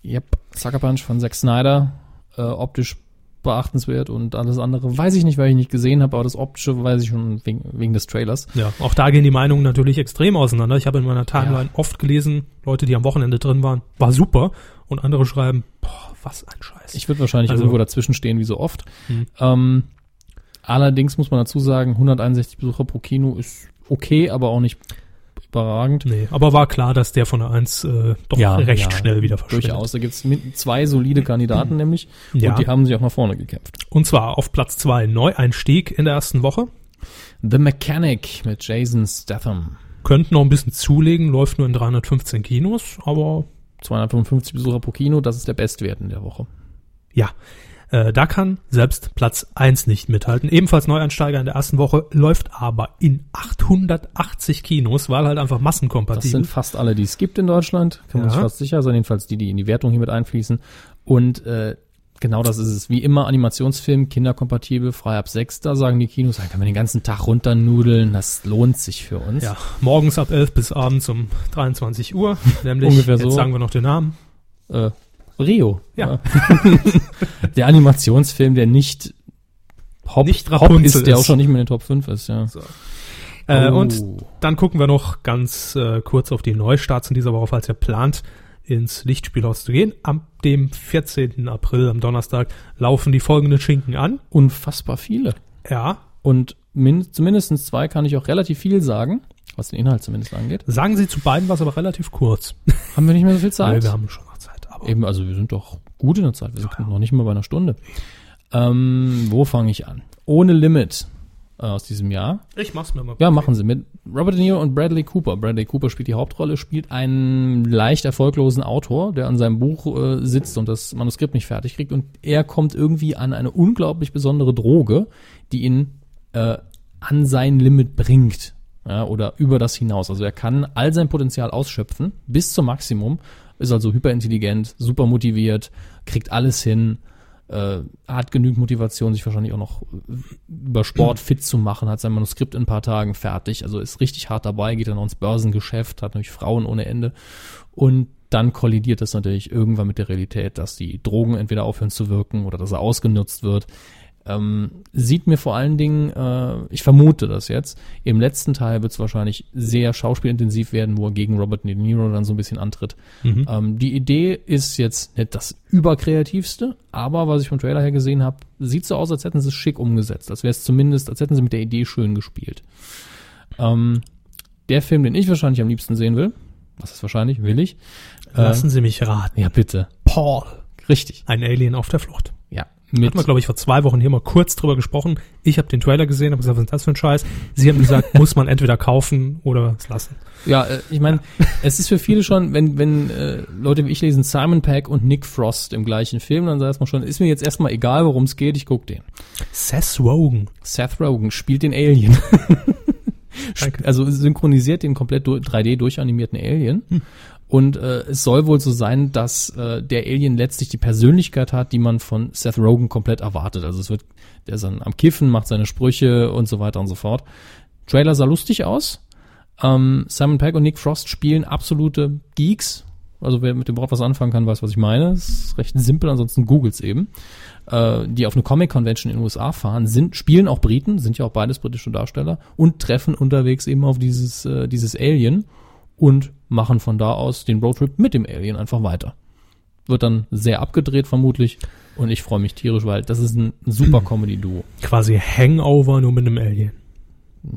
Yep. Sucker Punch von Zack Snyder, äh, optisch beachtenswert und alles andere weiß ich nicht, weil ich nicht gesehen habe, aber das optische weiß ich schon wegen, wegen des Trailers. Ja, auch da gehen die Meinungen natürlich extrem auseinander. Ich habe in meiner Timeline oft gelesen, Leute, die am Wochenende drin waren, war super. Und andere schreiben, boah, was ein Scheiß. Ich würde wahrscheinlich Also- irgendwo dazwischen stehen, wie so oft. Hm. Ähm, allerdings muss man dazu sagen, 161 Besucher pro Kino ist okay, aber auch nicht überragend. nee, aber war klar, dass der von der eins äh, doch recht ja, schnell wieder verschwindet. Durchaus. Da gibt's mit zwei solide Kandidaten nämlich Ja. und die haben sich auch nach vorne gekämpft. Und zwar auf Platz zwei Neueinstieg in der ersten Woche. The Mechanic mit Jason Statham. Könnten noch ein bisschen zulegen, läuft nur in 315 Kinos, aber 255 Besucher pro Kino, das ist der Bestwert in der Woche. ja, äh, da kann selbst Platz eins nicht mithalten. Ebenfalls Neueinsteiger in der ersten Woche, läuft aber in 880 Kinos, weil halt einfach Das massenkompatibel. sind fast alle, die es gibt in Deutschland. Kann man Ja. sich fast sicher sein, jedenfalls die, die in die Wertung hier mit einfließen. Und äh, genau das ist es. Wie immer Animationsfilm, kinderkompatibel, frei ab sechs. Da sagen die Kinos, da können wir den ganzen Tag runternudeln. Das lohnt sich für uns. ja, morgens ab 11 bis abends um 23 Uhr, nämlich, Ungefähr jetzt so. sagen wir noch den Namen. Äh, Rio. Ja. der Animationsfilm, der nicht Hop, Nicht Hop ist, der ist. auch schon nicht mehr in den Top 5 ist, ja. Äh, Oh. Und dann gucken wir noch ganz äh, kurz auf die Neustarts in dieser Woche, falls ihr plant, ins Lichtspielhaus zu gehen. Am dem 14. April, am Donnerstag, laufen die folgenden Schinken an. Unfassbar viele. Ja, Und min zumindest zwei kann ich auch relativ viel sagen, was den Inhalt zumindest angeht. sagen Sie zu beiden was, aber relativ kurz. Haben wir nicht mehr so viel Zeit? Weil wir haben schon noch Zeit. Aber Eben, also wir sind doch gut in der Zeit. Wir sind noch nicht mal bei einer Stunde. Ähm, wo fange ich an? Ohne Limit aus diesem Jahr. ich mach's mir mal. Ja, machen sie mit Robert De Niro und Bradley Cooper. Bradley Cooper spielt die Hauptrolle, spielt einen leicht erfolglosen Autor, der an seinem Buch äh, sitzt und das Manuskript nicht fertig kriegt und er kommt irgendwie an eine unglaublich besondere Droge, die ihn äh, an sein Limit bringt. Ja, oder über das hinaus. Also er kann all sein Potenzial ausschöpfen bis zum Maximum, ist also hyperintelligent, super motiviert, kriegt alles hin, äh, hat genügend Motivation, sich wahrscheinlich auch noch äh, über Sport fit zu machen, hat sein Manuskript in ein paar Tagen fertig, also ist richtig hart dabei, geht dann auch ins Börsengeschäft, hat natürlich Frauen ohne Ende und dann kollidiert das natürlich irgendwann mit der Realität, dass die Drogen entweder aufhören zu wirken oder dass er ausgenutzt wird. Ähm, sieht mir vor allen Dingen, äh, ich vermute das jetzt, im letzten Teil wird es wahrscheinlich sehr schauspielintensiv werden, wo er gegen Robert De Niro dann so ein bisschen antritt. Ähm, die Idee ist jetzt nicht das überkreativste, aber was ich vom Trailer her gesehen habe, sieht so aus, als hätten sie es schick umgesetzt. Als wäre es zumindest, als hätten sie mit der Idee schön gespielt. Ähm, der Film, den ich wahrscheinlich am liebsten sehen will, was ist wahrscheinlich, will ich. Äh, Lassen Sie mich raten. ja, bitte. Paul, Richtig. ein Alien auf der Flucht. Mit glaube ich, vor zwei Wochen hier mal kurz drüber gesprochen. Ich habe den Trailer gesehen, habe gesagt, was ist das für ein Scheiß? Sie haben gesagt, muss man entweder kaufen oder es lassen. ja, äh, ich meine, es ist für viele schon, wenn, wenn äh, Leute wie ich lesen Simon Peck und Nick Frost im gleichen Film, dann sagt man schon, ist mir jetzt erstmal egal, worum es geht, ich guck den. Seth Rogen. Seth Rogen spielt den Alien. Also synchronisiert den komplett du- 3D durchanimierten Alien. Und äh, es soll wohl so sein, dass äh, der Alien letztlich die Persönlichkeit hat, die man von Seth Rogen komplett erwartet. Also es wird, der ist dann am Kiffen, macht seine Sprüche und so weiter und so fort. Trailer sah lustig aus. Ähm, Simon Pegg und Nick Frost spielen absolute Geeks. Also wer mit dem Wort was anfangen kann, weiß, was ich meine. Ist recht simpel, ansonsten googles eben. Äh, die auf eine Comic-Convention in den USA fahren, sind, spielen auch Briten, sind ja auch beides britische Darsteller und treffen unterwegs eben auf dieses, äh, dieses Alien und machen von da aus den Roadtrip mit dem Alien einfach weiter. Wird dann sehr abgedreht vermutlich und ich freue mich tierisch, weil das ist ein super Comedy-Duo. Quasi Hangover nur mit einem Alien.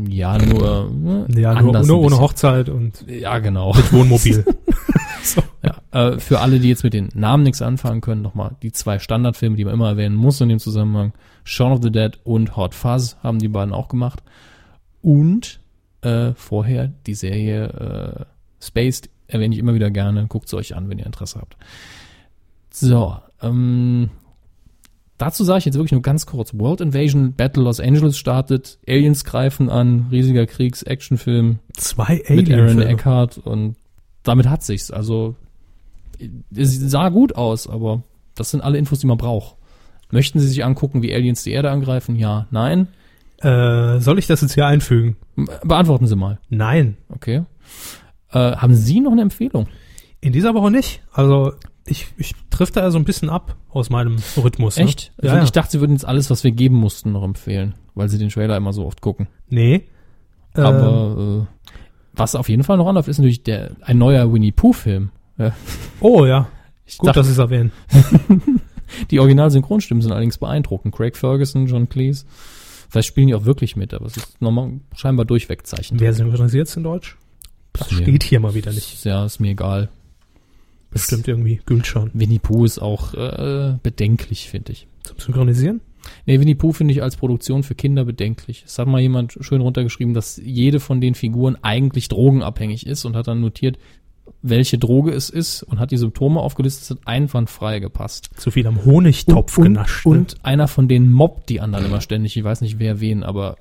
Ja, nur, ne, Ja, nur, nur ohne. Hochzeit und Ja, genau. mit Wohnmobil. so. Ja, äh, für alle, die jetzt mit den Namen nichts anfangen können, nochmal die zwei Standardfilme, die man immer erwähnen muss in dem Zusammenhang. Shaun of the Dead und Hot Fuzz haben die beiden auch gemacht. Und äh, vorher die Serie äh, Spaced erwähne ich immer wieder gerne. Guckt sie euch an, wenn ihr Interesse habt. So, ähm, Dazu sage ich jetzt wirklich nur ganz kurz. World Invasion Battle Los Angeles startet, Aliens greifen an, riesiger Kriegs-Actionfilm Zwei mit Aaron. Eckhart und damit hat sich's. Also es sah gut aus, aber das sind alle Infos, die man braucht. Möchten Sie sich angucken, wie Aliens die Erde angreifen? Ja, nein. Äh, soll ich das jetzt hier einfügen? Beantworten Sie mal. Nein. Okay. Äh, haben Sie noch eine Empfehlung? In dieser Woche nicht. Also ich, ich triff da so ein bisschen ab aus meinem Rhythmus. Echt? Ne? Ja, also ja. Ich dachte, Sie würden jetzt alles, was wir geben mussten, noch empfehlen, weil Sie den Trailer immer so oft gucken. Nee. Ähm, Aber äh, was auf jeden Fall noch anläuft, ist natürlich der, ein neuer Winnie Pooh-Film. Ja. oh ja. Ich Gut, dachte, dass Sie es erwähnen. die Original-Synchronstimmen sind allerdings beeindruckend. Craig Ferguson, John Cleese. Vielleicht spielen die auch wirklich mit, aber es ist normal, scheinbar durchweg Zeichen. Wer synchronisiert es in Deutsch? Das Ist mir- steht hier mal wieder nicht. Ja, ist mir egal. Bestimmt irgendwie. Gülschan. Winnie Pooh ist auch äh, bedenklich, finde ich. Zum Synchronisieren? Nee, Winnie Pooh finde ich als Produktion für Kinder bedenklich. Es hat mal jemand schön runtergeschrieben, dass jede von den Figuren eigentlich drogenabhängig ist und hat dann notiert, welche Droge es ist und hat die Symptome aufgelistet, hat einwandfrei gepasst. Zu viel am Honigtopf und, genascht. Und, ne? und einer von denen mobbt die anderen immer ständig. Ich weiß nicht wer wen, aber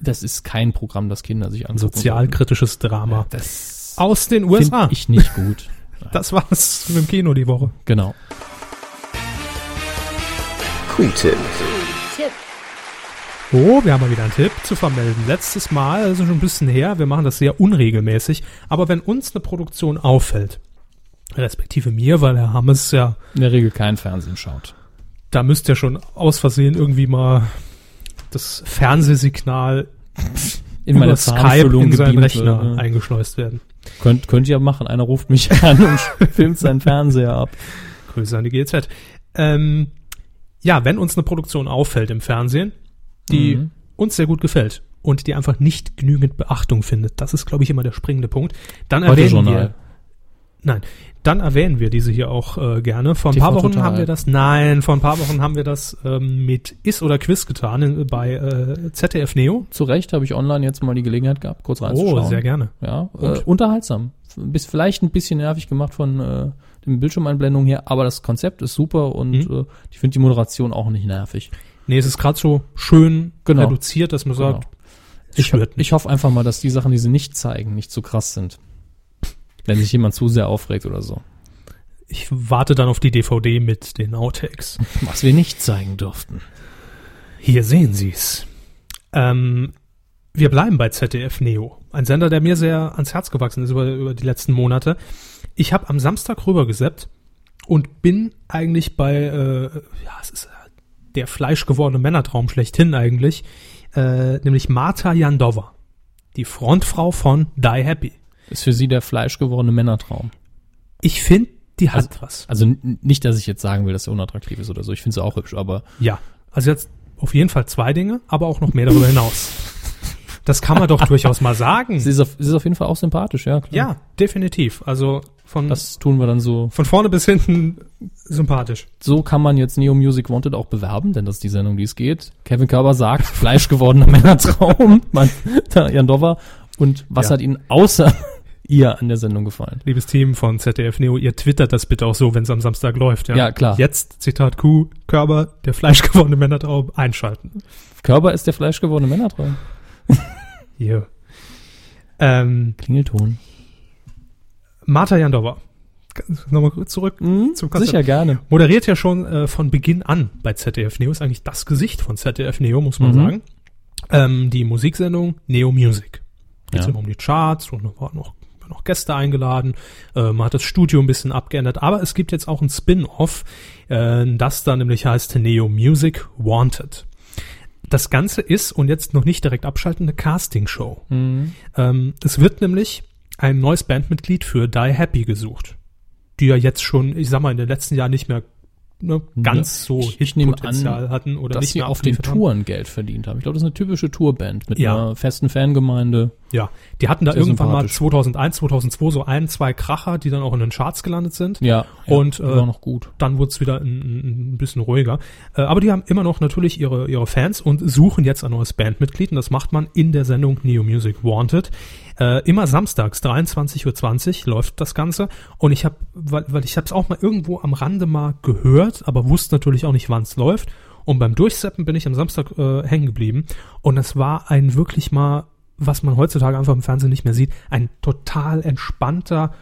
das ist kein Programm, das Kinder sich angucken. sozialkritisches Drama. Das Aus den finde USA. ich nicht gut. Das war's mit dem Kino die Woche. Genau. Q-Tipp. Oh, wir haben mal wieder einen Tipp zu vermelden. Letztes Mal, also schon ein bisschen her, wir machen das sehr unregelmäßig, aber wenn uns eine Produktion auffällt, respektive mir, weil Herr Hammes ja, In der Regel kein Fernsehen schaut. da müsste ja schon aus Versehen irgendwie mal das Fernsehsignal In meine Skype in seinen Rechner wird, ne? eingeschleust werden. Könnt, könnt ihr machen. Einer ruft mich an und filmt seinen Fernseher ab. Grüße an die GZ. Ähm, ja, wenn uns eine Produktion auffällt im Fernsehen, die Mhm. uns sehr gut gefällt und die einfach nicht genügend Beachtung findet, das ist, glaube ich, immer der springende Punkt, dann erwähnen wir, nein, dann erwähnen wir diese hier auch äh, gerne. Vor ein TV paar Wochen Total. haben wir das, nein, vor ein paar Wochen haben wir das ähm, mit Is oder Quiz getan in, bei äh, ZDF Neo. Zu Recht habe ich online jetzt mal die Gelegenheit gehabt, kurz reinzuschauen. Oh, sehr gerne. Ja, Und? äh, unterhaltsam. Bis vielleicht ein bisschen nervig gemacht von äh, den Bildschirmeinblendungen her, aber das Konzept ist super und Mhm. äh, ich finde die Moderation auch nicht nervig. Nee, es ist gerade so schön Genau. reduziert, dass man Genau. sagt, Ich, ich hoffe einfach mal, dass die Sachen, die sie nicht zeigen, nicht zu krass sind. Wenn sich jemand zu sehr aufregt oder so. Ich warte dann auf die DVD mit den Outtakes. Was wir nicht zeigen durften. Hier sehen Sie's. Ähm, wir bleiben bei ZDF Neo. Ein Sender, der mir sehr ans Herz gewachsen ist über, über die letzten Monate. Ich habe am Samstag rübergeseppt und bin eigentlich bei, äh, ja, es ist der fleischgewordene Männertraum schlechthin eigentlich, äh, nämlich Marta Jandova, die Frontfrau von Die Happy. Ist für sie der fleischgewordene Männertraum. Ich finde, die hat was. Also nicht, dass ich jetzt sagen will, dass er unattraktiv ist oder so. Ich finde sie auch hübsch, aber Ja, also jetzt auf jeden Fall zwei Dinge, aber auch noch mehr darüber hinaus. Das kann man doch durchaus mal sagen. sie ist auf, sie ist auf jeden Fall auch sympathisch, ja. Klar. Ja, definitiv. Also von, Das tun wir dann so. von vorne bis hinten sympathisch. So kann man jetzt Neo Music Wanted auch bewerben, denn das ist die Sendung, die es geht. Kevin Körber sagt, fleischgewordener Männertraum, man, Jan Dover. Und was Ja. hat Ihnen außer ihr an der Sendung gefallen? Liebes Team von ZDF Neo, ihr twittert das bitte auch so, wenn es am Samstag läuft. Ja, Ja, klar. Jetzt, Zitat Q, Körper, der fleischgewordene Männertraum, einschalten. Körper ist der fleischgewordene Männertraum. Hier. Ähm, Klingelton. Marta Jandova. Nochmal kurz zurück zum Konzept. Mhm, Sicher gerne. moderiert ja schon äh, von Beginn an bei ZDF Neo, ist eigentlich das Gesicht von ZDF Neo, muss man Mhm. sagen. Ähm, die Musiksendung Neo Music. Geht Ja. immer um die Charts und noch, noch Gäste eingeladen. Äh, man hat das Studio ein bisschen abgeändert, aber es gibt jetzt auch ein Spin-off, äh, das da nämlich heißt Neo Music Wanted. Das Ganze ist, und jetzt noch nicht direkt abschalten, eine Castingshow. Mhm. Ähm, es wird nämlich ein neues Bandmitglied für Die Happy gesucht, die ja jetzt schon, ich sag mal, in den letzten Jahren nicht mehr ne, ganz so Ich- Hitpotenzial an, hatten oder dass nicht sie auf den abgeliefert haben. Touren Geld verdient haben. Ich glaube, das ist eine typische Tourband mit Ja. einer festen Fangemeinde. Ja, die hatten da Sehr irgendwann mal sympathisch. 2001, 2002 so ein, zwei Kracher, die dann auch in den Charts gelandet sind. Ja. Und, ja, äh, war noch gut. Dann wurde es wieder ein, ein bisschen ruhiger. Äh, aber die haben immer noch natürlich ihre, ihre Fans und suchen jetzt ein neues Bandmitglied. Und das macht man in der Sendung Neo Music Wanted. Äh, immer samstags, 23.20 Uhr läuft das Ganze. Und ich habe, weil, weil ich habe es auch mal irgendwo am Rande mal gehört, aber wusste natürlich auch nicht, wann es läuft. Und beim Durchseppen bin ich am Samstag äh, hängen geblieben. Und es war ein wirklich mal, was man heutzutage einfach im Fernsehen nicht mehr sieht, ein total entspannter,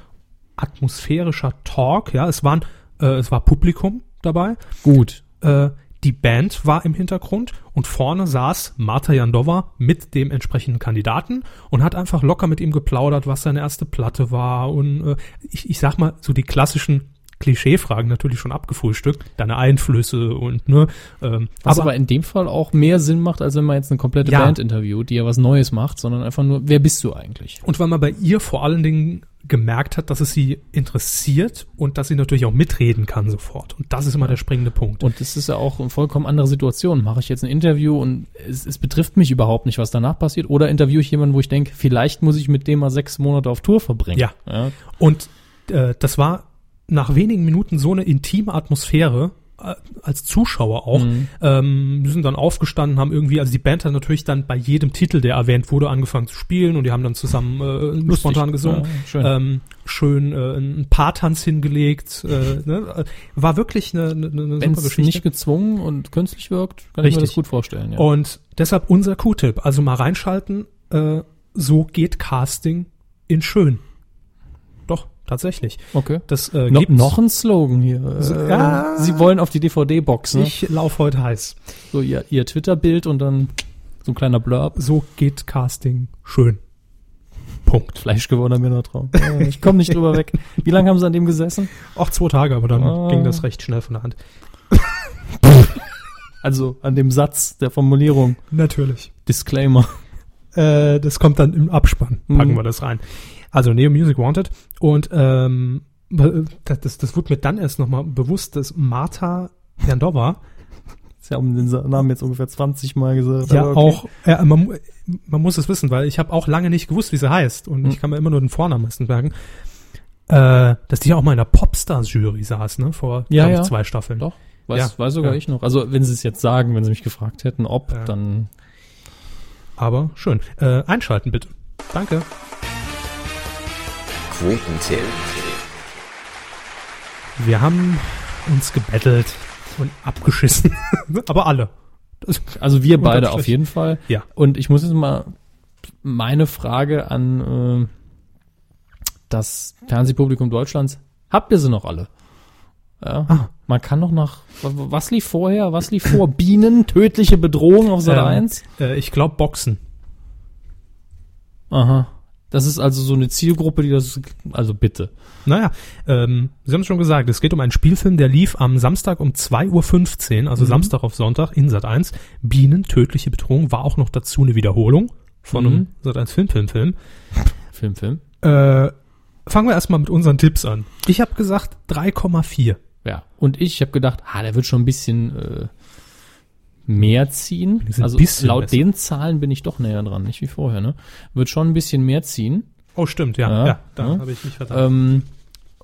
atmosphärischer Talk. Ja, es waren, äh, es war Publikum dabei. Gut. Äh, die Band war im Hintergrund und vorne saß Marta Jandova mit dem entsprechenden Kandidaten und hat einfach locker mit ihm geplaudert, was seine erste Platte war und äh, ich, ich sag mal so die klassischen Klischeefragen natürlich schon abgefrühstückt, deine Einflüsse und ne, ähm, Was aber, in dem Fall auch mehr Sinn macht, als wenn man jetzt eine komplette Ja. Band interviewt, die ja was Neues macht, sondern einfach nur, wer bist du eigentlich? und weil man bei ihr vor allen Dingen gemerkt hat, dass es sie interessiert und dass sie natürlich auch mitreden kann sofort. Und das ist immer der springende Punkt. Und das ist ja auch eine vollkommen andere Situation. Mache ich jetzt ein Interview und es, es betrifft mich überhaupt nicht, was danach passiert, oder interviewe ich jemanden, wo ich denke, vielleicht muss ich mit dem mal sechs Monate auf Tour verbringen. Ja. ja. Und äh, das war nach wenigen Minuten so eine intime Atmosphäre, äh, als Zuschauer auch. Mhm. Ähm, sind dann aufgestanden, haben irgendwie, also die Band hat natürlich dann bei jedem Titel, der erwähnt wurde, angefangen zu spielen und die haben dann zusammen äh, spontan gesungen. Ja, schön. Ähm, schön äh, einen Paartanz hingelegt. Äh, ne? War wirklich eine, eine, eine super es Geschichte. nicht gezwungen und künstlich wirkt, kann ich mir Richtig. das gut vorstellen. Ja. Und deshalb unser Q-Tipp. Also mal reinschalten, äh, so geht Casting in schön. Tatsächlich. okay. Das äh, No, noch ein Slogan hier. Äh, ja. Sie wollen auf die DVD boxen. Ich lauf heute heiß. So ihr, ihr Twitter-Bild und dann so ein kleiner Blurb. So geht Casting schön. Punkt. Fleischgewordener Männertraum. Äh, Ich komme nicht drüber weg. Wie lange haben sie an dem gesessen? Auch zwei Tage, aber dann Ah. ging das recht schnell von der Hand. Also an dem Satz der Formulierung. Natürlich. Disclaimer. Äh, das kommt dann im Abspann. Packen Mhm. wir das rein. Also Neo Music Wanted. Und ähm, das, das, das wurde mir dann erst nochmal bewusst, dass Marta Jandova Sie haben den Namen jetzt ungefähr 20 Mal gesagt. ja okay. auch, äh, man, man muss es wissen, weil ich habe auch lange nicht gewusst, wie sie heißt. Und Mhm. ich kann mir immer nur den Vornamen merken. Äh, dass die ja auch mal in der Popstars-Jury saß, ne? Vor Ja, ja. zwei Staffeln. Doch, weiß, Ja, weiß sogar ja. ich noch. Also wenn sie es jetzt sagen, wenn sie mich gefragt hätten, ob, Ja. dann Aber schön. Äh, einschalten bitte. Danke. Quotentipp. Wir haben uns gebettelt und abgeschissen. Aber alle. Also wir beide auf jeden Fall. Ja. Und ich muss jetzt mal meine Frage an äh, das Fernsehpublikum Deutschlands. Habt ihr sie noch alle? Ja. Ah. Man kann noch nach, wa- was lief vorher? Was lief vor? Bienen, tödliche Bedrohung auf Sat Ähm, 1? äh, ich glaube Boxen. Aha. Das ist also so eine Zielgruppe, die das, also bitte. Naja, ähm, Sie haben es schon gesagt, es geht um einen Spielfilm, der lief am Samstag um 2.15 Uhr, also Mhm. Samstag auf Sonntag in Sat 1. Bienen, tödliche Bedrohung, war auch noch dazu eine Wiederholung von Mhm. einem Sat 1 Film, Film, Film. Film, Film. Äh, fangen wir erstmal mit unseren Tipps an. Ich habe gesagt 3,4. Ja. Und ich habe gedacht, ah, der wird schon ein bisschen äh, mehr ziehen. Also laut besser. den Zahlen bin ich doch näher dran, nicht wie vorher, ne? Wird schon ein bisschen mehr ziehen. Oh, stimmt, ja, ja, Ja, da ja. habe ich mich vertan. Ähm,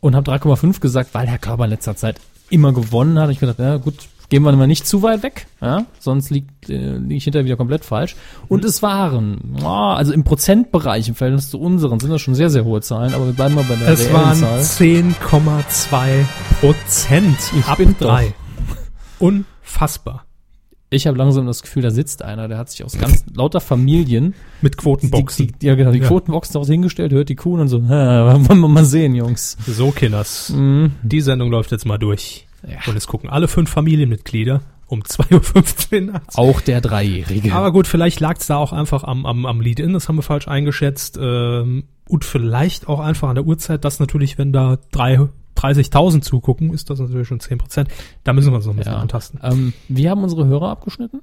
und habe 3,5 gesagt, weil Herr Körber in letzter Zeit immer gewonnen hat. Ich gedacht, ja gut, gehen wir mal nicht zu weit weg, ja, sonst liegt äh, liege ich hinterher wieder komplett falsch. Und es waren, ah, also im Prozentbereich im Verhältnis zu unseren sind das schon sehr sehr hohe Zahlen, aber wir bleiben mal bei der es waren Zahl. 10,2 Prozent. Ich ab bin drei. Unfassbar. Ich habe langsam das Gefühl, da sitzt einer, der hat sich aus ganz lauter Familien Mit Quotenboxen. Die, die, ja, genau, die Ja. Quotenboxen daraus hingestellt, hört die Kuh und so, wollen wir mal sehen, Jungs. So, Kinders. Mhm. Die Sendung läuft jetzt mal durch. Ja. Und es gucken alle fünf Familienmitglieder um 2.15 Uhr nachts. Auch der Dreijährige. Aber gut, vielleicht lag es da auch einfach am, am, am Lead-In, das haben wir falsch eingeschätzt. Ähm, und vielleicht auch einfach an der Uhrzeit, dass natürlich, wenn da drei- 30.000 zugucken, ist das natürlich schon 10%. Da müssen wir uns noch ein bisschen ja. antasten. ähm, wie haben unsere Hörer abgeschnitten?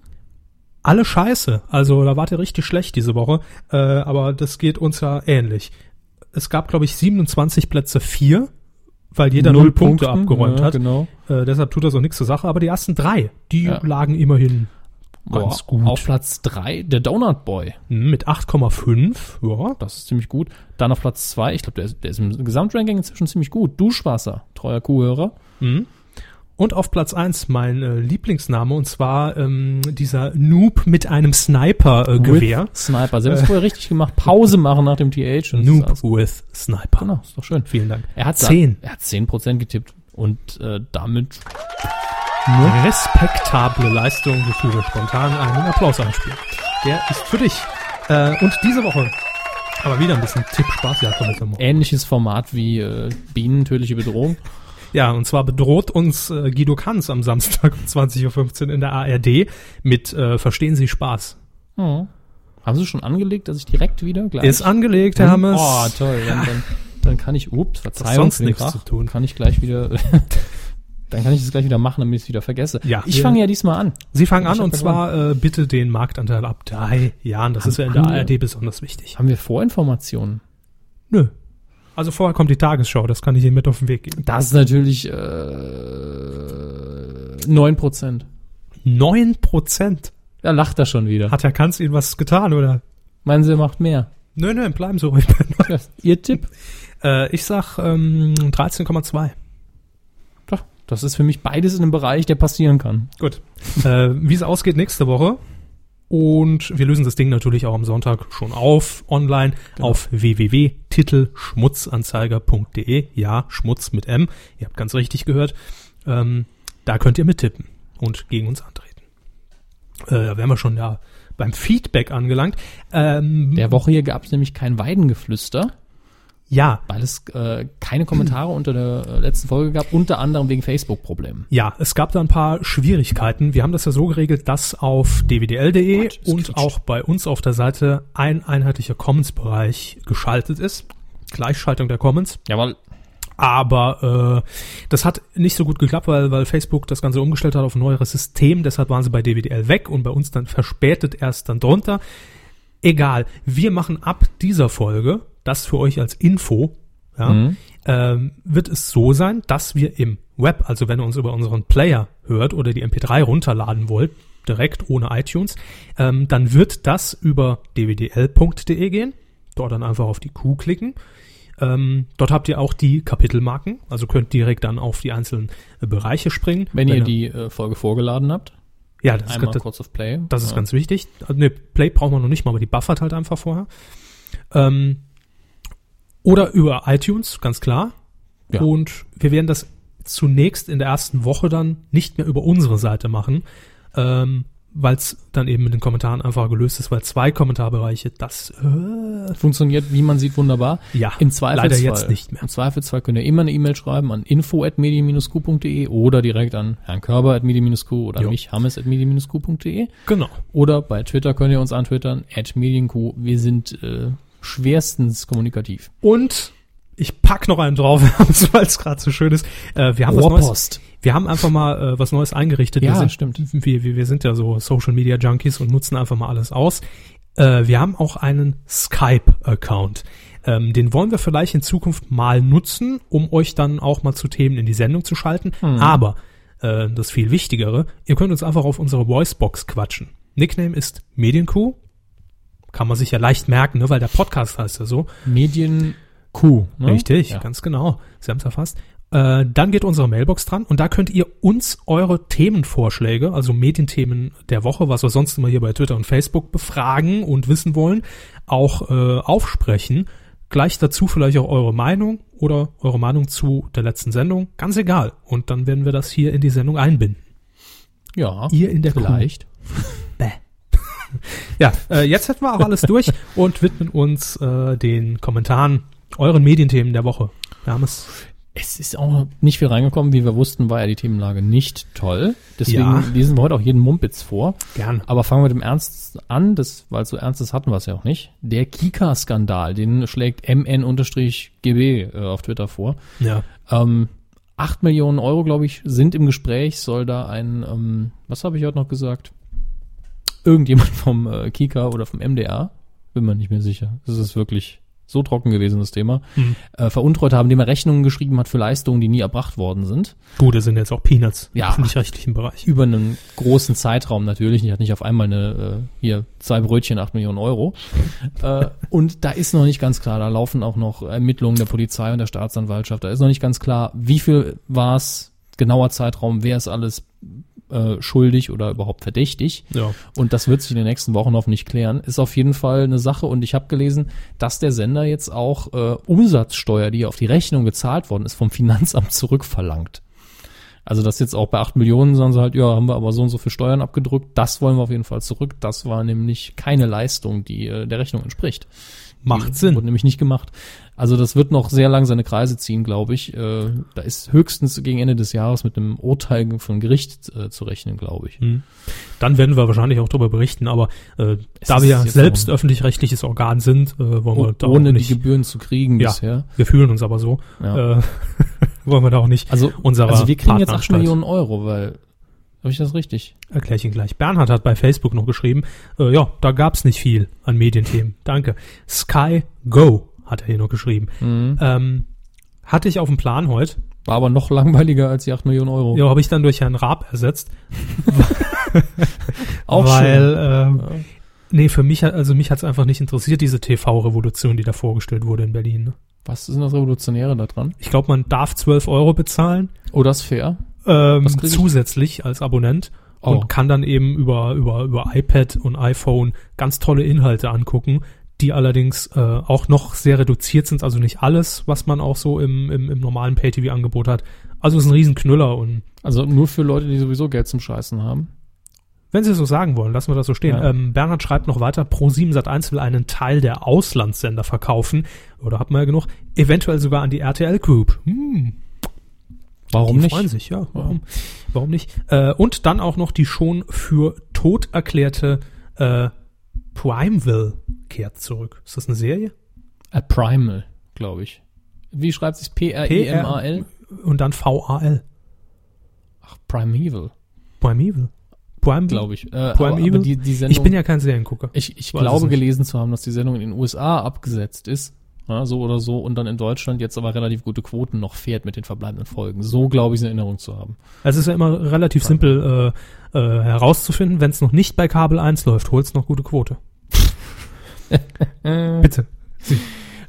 Alle scheiße. Also da wart ihr richtig schlecht diese Woche. Äh, aber das geht uns ja ähnlich. Es gab, glaube ich, 27 Plätze 4, weil jeder null, Punkte Punkten, abgeräumt ja, hat. Genau. Äh, deshalb tut das auch nichts zur Sache. Aber die ersten drei, die Ja. lagen immerhin ganz gut. Auf Platz 3 der Donut Boy. Hm, Mit 8,5, ja. Das ist ziemlich gut. Dann auf Platz 2, ich glaube, der, ist- der ist im Gesamtranking inzwischen ziemlich gut. Duschwasser, treuer Kuhhörer. Und auf Platz 1 mein äh, Lieblingsname, und zwar ähm, dieser Noob mit einem Sniper-Gewehr. With Sniper. Sie haben es vorher richtig gemacht. Pause machen nach dem TH. Noob with Sniper. Genau, ist doch schön. Vielen Dank. Er hat Zehn. Er hat 10% getippt. Und äh, damit Respektable Leistung, wofür wir spontan einen Applaus einspielen. Der ist für dich. Äh, und diese Woche aber wieder ein bisschen Tippspaß. Ja, komm ähnliches Format wie äh, Bienen, tödliche Bedrohung. Ja, und zwar bedroht uns äh, Guido Kanz am Samstag um 20.15 Uhr in der ARD mit äh, Verstehen Sie Spaß. Oh. Haben Sie schon angelegt, dass ich direkt wieder gleich... Ist angelegt, Herr Hammes. Oh, toll. Dann, dann, dann kann ich, ups, Verzeihung, sonst nichts zu tun. Kann ich gleich wieder, dann kann ich das gleich wieder machen, damit ich es wieder vergesse. Ja, ich fange ja diesmal an. Sie fangen an und zwar äh, bitte den Marktanteil ab drei Jahren. Das ist ja in der haben wir- ARD besonders wichtig. Haben wir Vorinformationen? Nö. Also vorher kommt die Tagesschau, das kann ich Ihnen mit auf den Weg geben. Das ist natürlich äh, 9%. Neun Prozent. Da lacht er schon wieder. Hat Herr Kanz Ihnen was getan, oder? Meinen Sie, er macht mehr? Nö, nö, bleiben Sie ruhig. Ja, Ihr Tipp? äh, ich sag ähm, 13,2. Das ist für mich beides in einem Bereich, der passieren kann. Gut. äh, wie es ausgeht nächste Woche. Und wir lösen das Ding natürlich auch am Sonntag schon auf, online, auf www.titelschmutzanzeiger.de. Ja, Schmutz mit M. Ihr habt ganz richtig gehört. Ähm, da könnt ihr mittippen und gegen uns antreten. Äh, da wären wir schon ja beim Feedback angelangt. Ähm, Der Woche hier gab es nämlich kein Weidengeflüster, ja, weil es äh, keine Kommentare unter der äh, letzten Folge gab, unter anderem wegen Facebook-Problemen. Ja, es gab da ein paar Schwierigkeiten. Wir haben das ja so geregelt, dass auf dwdl.de und quietscht. auch bei uns auf der Seite ein einheitlicher Commons-Bereich geschaltet ist. Gleichschaltung der Commons. Jawohl. Aber äh, das hat nicht so gut geklappt, weil, weil Facebook das Ganze umgestellt hat auf ein neueres System. Deshalb waren sie bei DWDL weg und bei uns dann verspätet erst dann drunter. Egal, wir machen ab dieser Folge, das für euch als Info, ja, Mhm. ähm, wird es so sein, dass wir im Web, also wenn ihr uns über unseren Player hört oder die MP3 runterladen wollt, direkt ohne iTunes, ähm, dann wird das über dwdl.de gehen. Dort dann einfach auf die Q klicken. Ähm, dort habt ihr auch die Kapitelmarken, also könnt direkt dann auf die einzelnen äh, Bereiche springen. Wenn ihr die äh, Folge vorgeladen habt, ja, das, einmal ist, kurz auf Play. das ist Ja. ganz wichtig. Also, ne, Play brauchen wir noch nicht mal, aber die buffert halt einfach vorher. Ähm, oder über iTunes, ganz klar. Ja. Und wir werden das zunächst in der ersten Woche dann nicht mehr über unsere Seite machen, ähm, weil es dann eben mit den Kommentaren einfach gelöst ist, weil zwei Kommentarbereiche, das äh, Funktioniert, wie man sieht, wunderbar. ja, Im Zweifelsfall, leider jetzt nicht mehr. Im Zweifelsfall könnt ihr immer eine E-Mail schreiben an info.medien-q.de oder direkt an Herrn Körber at medien-q oder Jo. mich, Hammes at medien-q.de. Genau. Oder bei Twitter könnt ihr uns antwittern, at medienq. Wir sind äh, schwerstens kommunikativ. Und ich pack noch einen drauf, weil es gerade so schön ist. Äh, wir haben was Neues. Wir haben einfach mal äh, was Neues eingerichtet. Ja, wir sind, stimmt. Wir, wir, wir sind ja so Social Media Junkies und nutzen einfach mal alles aus. Äh, wir haben auch einen Skype-Account. Ähm, den wollen wir vielleicht in Zukunft mal nutzen, um euch dann auch mal zu Themen in die Sendung zu schalten. Hm. Aber äh, das viel Wichtigere, ihr könnt uns einfach auf unsere Voicebox quatschen. Nickname ist Medienkuh. Kann man sich ja leicht merken, ne, weil der Podcast heißt ja so. Medien Q. Ne? Richtig, Ja. ganz genau. Sie haben es erfasst. Äh, dann geht unsere Mailbox dran und da könnt ihr uns eure Themenvorschläge, also Medienthemen der Woche, was wir sonst immer hier bei Twitter und Facebook befragen und wissen wollen, auch äh, aufsprechen. Gleich dazu vielleicht auch eure Meinung oder eure Meinung zu der letzten Sendung. Ganz egal. Und dann werden wir das hier in die Sendung einbinden. Ja, Ihr in der vielleicht. Ja, äh, jetzt hätten wir auch alles durch und widmen uns äh, den Kommentaren, euren Medienthemen der Woche. Wir haben es Es ist auch nicht viel reingekommen. Wie wir wussten, war ja die Themenlage nicht toll. Deswegen Ja. lesen wir heute auch jeden Mumpitz vor. gern. Aber fangen wir mit dem Ernst an, das, weil so Ernstes hatten wir es ja auch nicht. Der Kika-Skandal, den schlägt mn-gb äh, auf Twitter vor. Ja. Ähm, 8 Millionen Euro, glaube ich, sind im Gespräch. Soll da ein, ähm, was habe ich heute noch gesagt? Irgendjemand vom äh, Kika oder vom MDR? Bin mir nicht mehr sicher. Das ist wirklich so trocken gewesen, das Thema, Mhm. äh, veruntreut haben, indem er Rechnungen geschrieben hat für Leistungen, die nie erbracht worden sind. Gut, das sind jetzt auch Peanuts Ja. im öffentlich-rechtlichen Bereich. Über einen großen Zeitraum natürlich. Ich hatte nicht auf einmal eine, äh, hier, zwei Brötchen, acht Millionen Euro. äh, und da ist noch nicht ganz klar, da laufen auch noch Ermittlungen der Polizei und der Staatsanwaltschaft. Da ist noch nicht ganz klar, wie viel war es, genauer Zeitraum, wer ist alles äh, schuldig oder überhaupt verdächtig. Ja. Und das wird sich in den nächsten Wochen hoffentlich klären. Ist auf jeden Fall eine Sache. Und ich habe gelesen, dass der Sender jetzt auch äh, Umsatzsteuer, die auf die Rechnung gezahlt worden ist, vom Finanzamt zurückverlangt. Also das jetzt auch bei 8 Millionen sagen sie halt, ja, haben wir aber so und so für Steuern abgedrückt. Das wollen wir auf jeden Fall zurück. Das war nämlich keine Leistung, die äh, der Rechnung entspricht. Macht Die Sinn. Wurde nämlich nicht gemacht. Also das wird noch sehr lang seine Kreise ziehen, glaube ich. Äh, da ist höchstens gegen Ende des Jahres mit einem Urteil von Gericht äh, zu rechnen, glaube ich. Hm. Dann werden wir wahrscheinlich auch darüber berichten, aber äh, Es da wir ja selbst öffentlich-rechtliches Organ sind, äh, wollen wir Oh, da ohne auch die nicht, Gebühren zu kriegen Ja. bisher. wir fühlen uns aber so, Ja. äh, wollen wir da auch nicht Also, unserer also wir kriegen jetzt 8 Partneranstalt. Millionen Euro, weil, habe ich das richtig? Erkläre ich Ihnen gleich. Bernhard hat bei Facebook noch geschrieben, äh, ja, da gab's nicht viel an Medienthemen. Danke. Sky Go hat er hier noch geschrieben. Mhm. Ähm, hatte ich auf dem Plan heute. War aber noch langweiliger als die 8 Millionen Euro. Ja, habe ich dann durch Herrn Raab ersetzt. Auch weil, schön. ähm, nee, für mich, hat- also mich hat's einfach nicht interessiert, diese TV-Revolution, die da vorgestellt wurde in Berlin. ne? Was ist denn das Revolutionäre da dran? Ich glaube, man darf 12 Euro bezahlen, Oh, das ist fair. Ähm, ich? zusätzlich als Abonnent Oh. und kann dann eben über, über, über iPad und iPhone ganz tolle Inhalte angucken, die allerdings äh, auch noch sehr reduziert sind, also nicht alles, was man auch so im, im, im normalen Pay-TV-Angebot hat. Also es ist ein Riesenknüller und Also nur für Leute, die sowieso Geld zum Scheißen haben. wenn Sie es so sagen wollen, lassen wir das so stehen. Ja. Ähm, Bernhard schreibt noch weiter, Pro7 Sat1 will einen Teil der Auslandssender verkaufen, oder hat man ja genug, eventuell sogar an die RTL Group. Hm, Warum die nicht? freuen sich, ja. Warum, warum nicht? Äh, und dann auch noch die schon für tot erklärte äh, Primeville kehrt zurück. Ist das eine Serie? A Primal, glaube ich. Wie schreibt sich P-R-I-M-A-L? Und dann VAL. Ach, Primeval, Primeval. Primeville? glaube ich. Äh, Prime aber, Evil? aber die, die Sendung, Ich bin ja kein Seriengucker. ich, ich glaube gelesen zu haben, dass die Sendung in den USA abgesetzt ist. Ja, so oder so. Und dann in Deutschland jetzt aber relativ gute Quoten noch fährt mit den verbleibenden Folgen. So glaube ich, in Erinnerung zu haben. Es ist ja immer relativ simpel äh, äh, herauszufinden, wenn es noch nicht bei Kabel 1 läuft, holt's noch gute Quote. Bitte.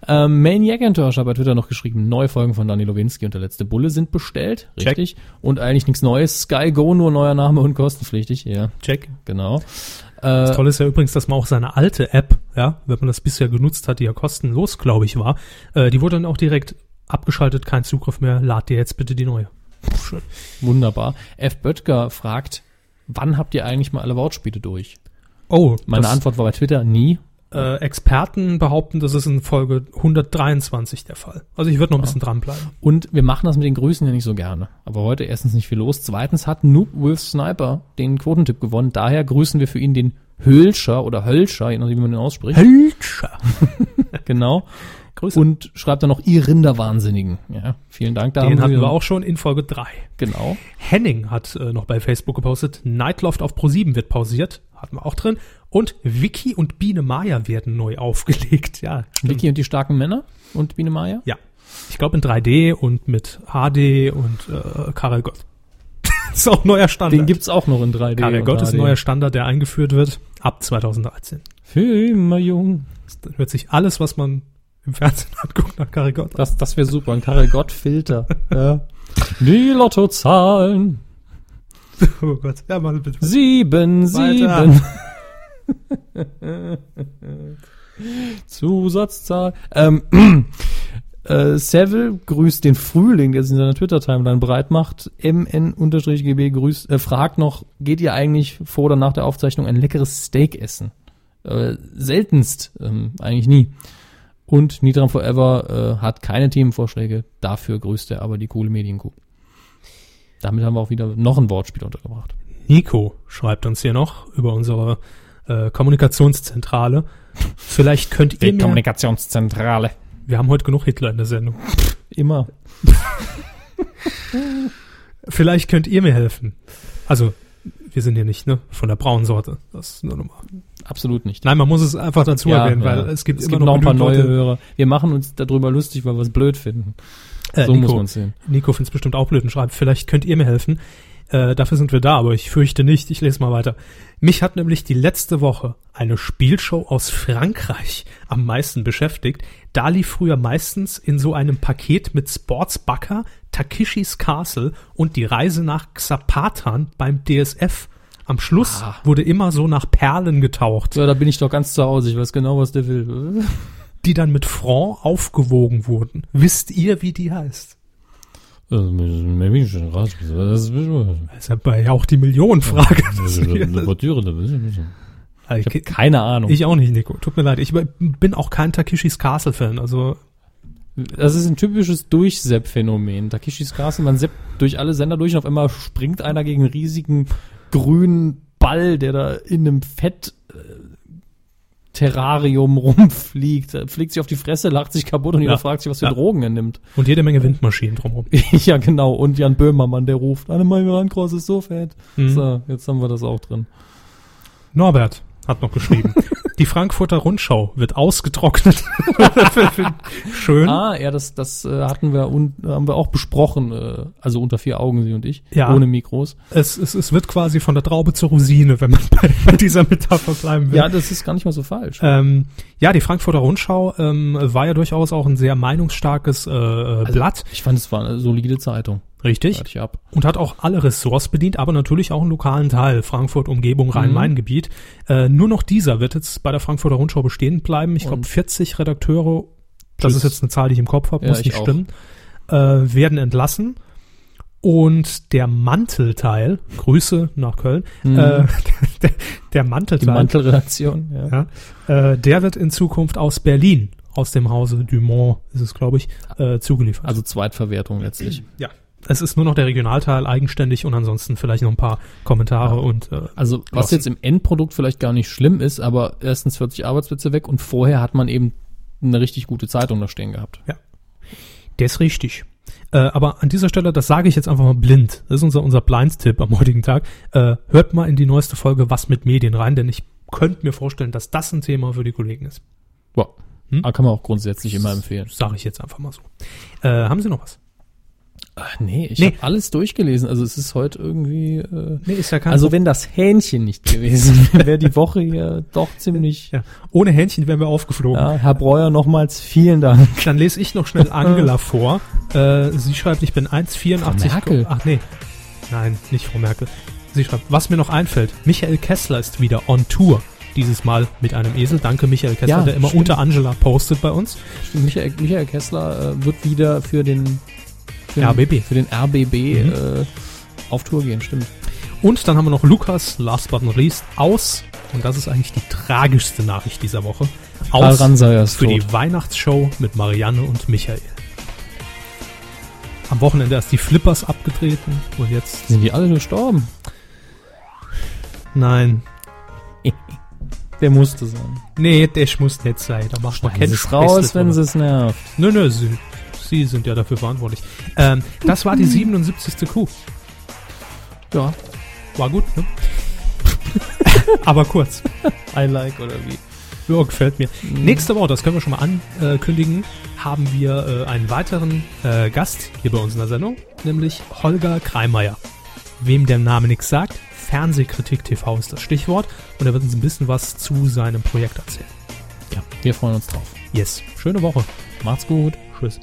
Ähm, Maniac Entourage hat bei Twitter noch geschrieben, neue Folgen von Danny Lowinski und der letzte Bulle sind bestellt. Check. Richtig. Und eigentlich nichts Neues. Sky Go, nur neuer Name und kostenpflichtig. Ja, Check. genau. Das Äh, Tolle ist ja übrigens, dass man auch seine alte App, ja, wenn man das bisher genutzt hat, die ja kostenlos, glaube ich, war, äh, die wurde dann auch direkt abgeschaltet, kein Zugriff mehr, lad dir jetzt bitte die neue. Schön. wunderbar. F. Böttger fragt, wann habt ihr eigentlich mal alle Wortspiele durch? Oh, Meine Antwort war bei Twitter nie. Äh, Experten behaupten, das ist in Folge 123 der Fall. Also ich würde noch ein bisschen dranbleiben. Und wir machen das mit den Grüßen ja nicht so gerne. Aber heute erstens nicht viel los. Zweitens hat Noob with Sniper den Quotentipp gewonnen. Daher grüßen wir für ihn den Hölscher oder Hölscher, je nachdem, wie man den ausspricht. Hölscher. Genau. Grüße. Und schreibt dann noch, ihr Rinderwahnsinnigen. Ja, vielen Dank. Da Den haben hatten wir wir auch schon in Folge 3. Genau. Henning hat äh, noch bei Facebook gepostet, Nightloft auf Pro7 wird pausiert, hatten wir auch drin. Und Vicky und Biene Maya werden neu aufgelegt. Ja, stimmt. Vicky und die starken Männer und Biene Maya. Ja. Ich glaube in 3D und mit HD und äh, Karel Gott. ist auch neuer Standard. Den gibt's auch noch in 3D. Karel Gott ist ein 3D. neuer Standard, der eingeführt wird ab 2013. Für immer jung. Das hört sich alles, was man im Fernsehen anguckt, nach Karel Gott. Das, das wäre super. Ein Karel Gott Filter. ja. Die Lottozahlen. Oh Gott. Ja, mal bitte. Sieben, Weiter. sieben. Zusatzzahl. Ähm, äh, Seville grüßt den Frühling, der sich in seiner Twitter-Timeline breit macht. MN-GB grüßt, äh, fragt noch, geht ihr eigentlich vor oder nach der Aufzeichnung ein leckeres Steak essen? Äh, seltenst, ähm, eigentlich nie. Und Nitram Forever äh, hat keine Themenvorschläge, dafür grüßt er aber die coole Medienkuh. Damit haben wir auch wieder noch ein Wortspiel untergebracht. Nico schreibt uns hier noch über unsere äh, Kommunikationszentrale. Vielleicht könnt ihr Die mir, Kommunikationszentrale. wir haben heute genug Hitler in der Sendung. Immer. Vielleicht könnt ihr mir helfen. Also, wir sind hier nicht ne von der braunen Sorte. Das ist nur nochmal. Absolut nicht. Nein, man muss es einfach dazu Ja, erwähnen, ja. weil es gibt es immer gibt noch ein paar neue genügend Hörer. Wir machen uns darüber lustig, weil wir es blöd finden. Äh, so Nico, muss man sehen. Nico findet es bestimmt auch blöd und schreibt, vielleicht könnt ihr mir helfen. Äh, dafür sind wir da, aber ich fürchte nicht. Ich lese mal weiter. Mich hat nämlich die letzte Woche eine Spielshow aus Frankreich am meisten beschäftigt. Da lief früher meistens in so einem Paket mit Sportsbacker, Takishis Castle und die Reise nach Xapatan beim DSF. Am Schluss Ah. wurde immer so nach Perlen getaucht, So, da bin ich doch ganz zu Hause. Ich weiß genau, was der will. die dann mit Franc aufgewogen wurden. Wisst ihr, wie die heißt? Also, Das ist ja ja auch die Millionenfrage. Also ich, Keine Ahnung. ich auch nicht, Nico. Tut mir leid. Ich bin auch kein Takishis Castle-Fan. Also Das ist ein typisches Durchsepp-Phänomen. Takishis Castle, man seppt durch alle Sender durch und auf einmal springt einer gegen einen riesigen grünen Ball, der da in einem Fett äh, Terrarium rumfliegt, Er fliegt sich auf die Fresse, lacht sich kaputt und jeder Ja. fragt sich, was für Ja. Drogen er nimmt. und jede Menge Windmaschinen drumherum. ja, genau. Und Jan Böhmermann, der ruft, Annemal Rankross ist so fett. Mhm. So, jetzt haben wir das auch drin. Norbert hat noch geschrieben. die Frankfurter Rundschau wird ausgetrocknet. Schön. Ah, ja, das, das äh, hatten wir und haben wir auch besprochen, äh, also unter vier Augen, sie und ich, Ja. ohne Mikros. Es, es, es wird quasi von der Traube zur Rosine, wenn man bei, bei dieser Metapher bleiben will. Ja, das ist gar nicht mal so falsch. Ähm, ja, die Frankfurter Rundschau ähm, war ja durchaus auch ein sehr meinungsstarkes äh, äh, Blatt. Ich fand, es war eine solide Zeitung. Richtig. Ich ab. und hat auch alle Ressorts bedient, aber natürlich auch einen lokalen Teil, Frankfurt, Umgebung, Rhein-Main-Gebiet. Äh, nur noch dieser wird jetzt bei der Frankfurter Rundschau bestehen bleiben. Ich glaube, Und- 40 Redakteure, das ist jetzt eine Zahl, die ich im Kopf habe, Ja, muss ich nicht auch. stimmen, äh, werden entlassen. Und der Mantelteil, Grüße nach Köln, Mhm. äh, der, der Die Mantelteil, Mantelredaktion, ja. ja, äh, der wird in Zukunft aus Berlin, aus dem Hause Dumont ist es, glaube ich, äh, zugeliefert. Also Zweitverwertung letztlich. Ja. Es ist nur noch der Regionalteil eigenständig und ansonsten vielleicht noch ein paar Kommentare und äh, Also was jetzt im Endprodukt vielleicht gar nicht schlimm ist, aber erstens 40 Arbeitsplätze weg und vorher hat man eben eine richtig gute Zeitung da stehen gehabt. der ist richtig. Äh, aber an dieser Stelle, das sage ich jetzt einfach mal blind. Das ist unser, unser Blind-Tipp am heutigen Tag. Äh, hört mal in die neueste Folge Was mit Medien rein, denn ich könnte mir vorstellen, dass das ein Thema für die Kollegen ist. Boah. Hm? Aber kann man auch grundsätzlich immer empfehlen. Sage ich jetzt einfach mal so. Äh, haben Sie noch was? Ach, nee, ich Nee. habe alles durchgelesen. Also es ist heute irgendwie. Äh, Nee, ist ja kein also wenn das Hähnchen nicht gewesen wäre, wäre die Woche hier doch ziemlich. ja. Ohne Hähnchen wären wir aufgeflogen. Ja, Herr Breuer, nochmals vielen Dank. Dann lese ich noch schnell Angela vor. Äh, sie schreibt, ich bin 1,84. Frau Merkel. Ach nee. Nein, nicht Frau Merkel. Sie schreibt, was mir noch einfällt, Michael Kessler ist wieder on Tour. Dieses Mal mit einem Esel. Danke, Michael Kessler, Ja, der immer stimmt. unter Angela postet bei uns. Michael, Michael Kessler äh, wird wieder für den, für den RBB. für den RBB Mhm. äh, auf Tour gehen, stimmt. Und dann haben wir noch Lukas, last but not least, aus, und das ist eigentlich die tragischste Nachricht dieser Woche, aus für tot. die Weihnachtsshow mit Marianne und Michael. Am Wochenende erst die Flippers abgetreten und jetzt, Sind die alle gestorben? nein, Der musste sein. nee, das muss nicht sein, da macht man Schneiden kein Sie es raus, wenn drüber. es nervt. Nö, nö, sie, sie sind ja dafür verantwortlich. Ähm, das war die 77. Kuh. Ja, War gut, ne? Aber kurz. I like oder wie. Ja, gefällt mir. Nächste Woche, das können wir schon mal ankündigen, haben wir äh, einen weiteren äh, Gast hier bei uns in der Sendung, nämlich Holger Kreimeier. Wem der Name nichts sagt, Fernsehkritik TV ist das Stichwort und er wird uns ein bisschen was zu seinem Projekt erzählen. Ja, wir freuen uns drauf. Yes. Schöne Woche. Macht's gut. Tschüss.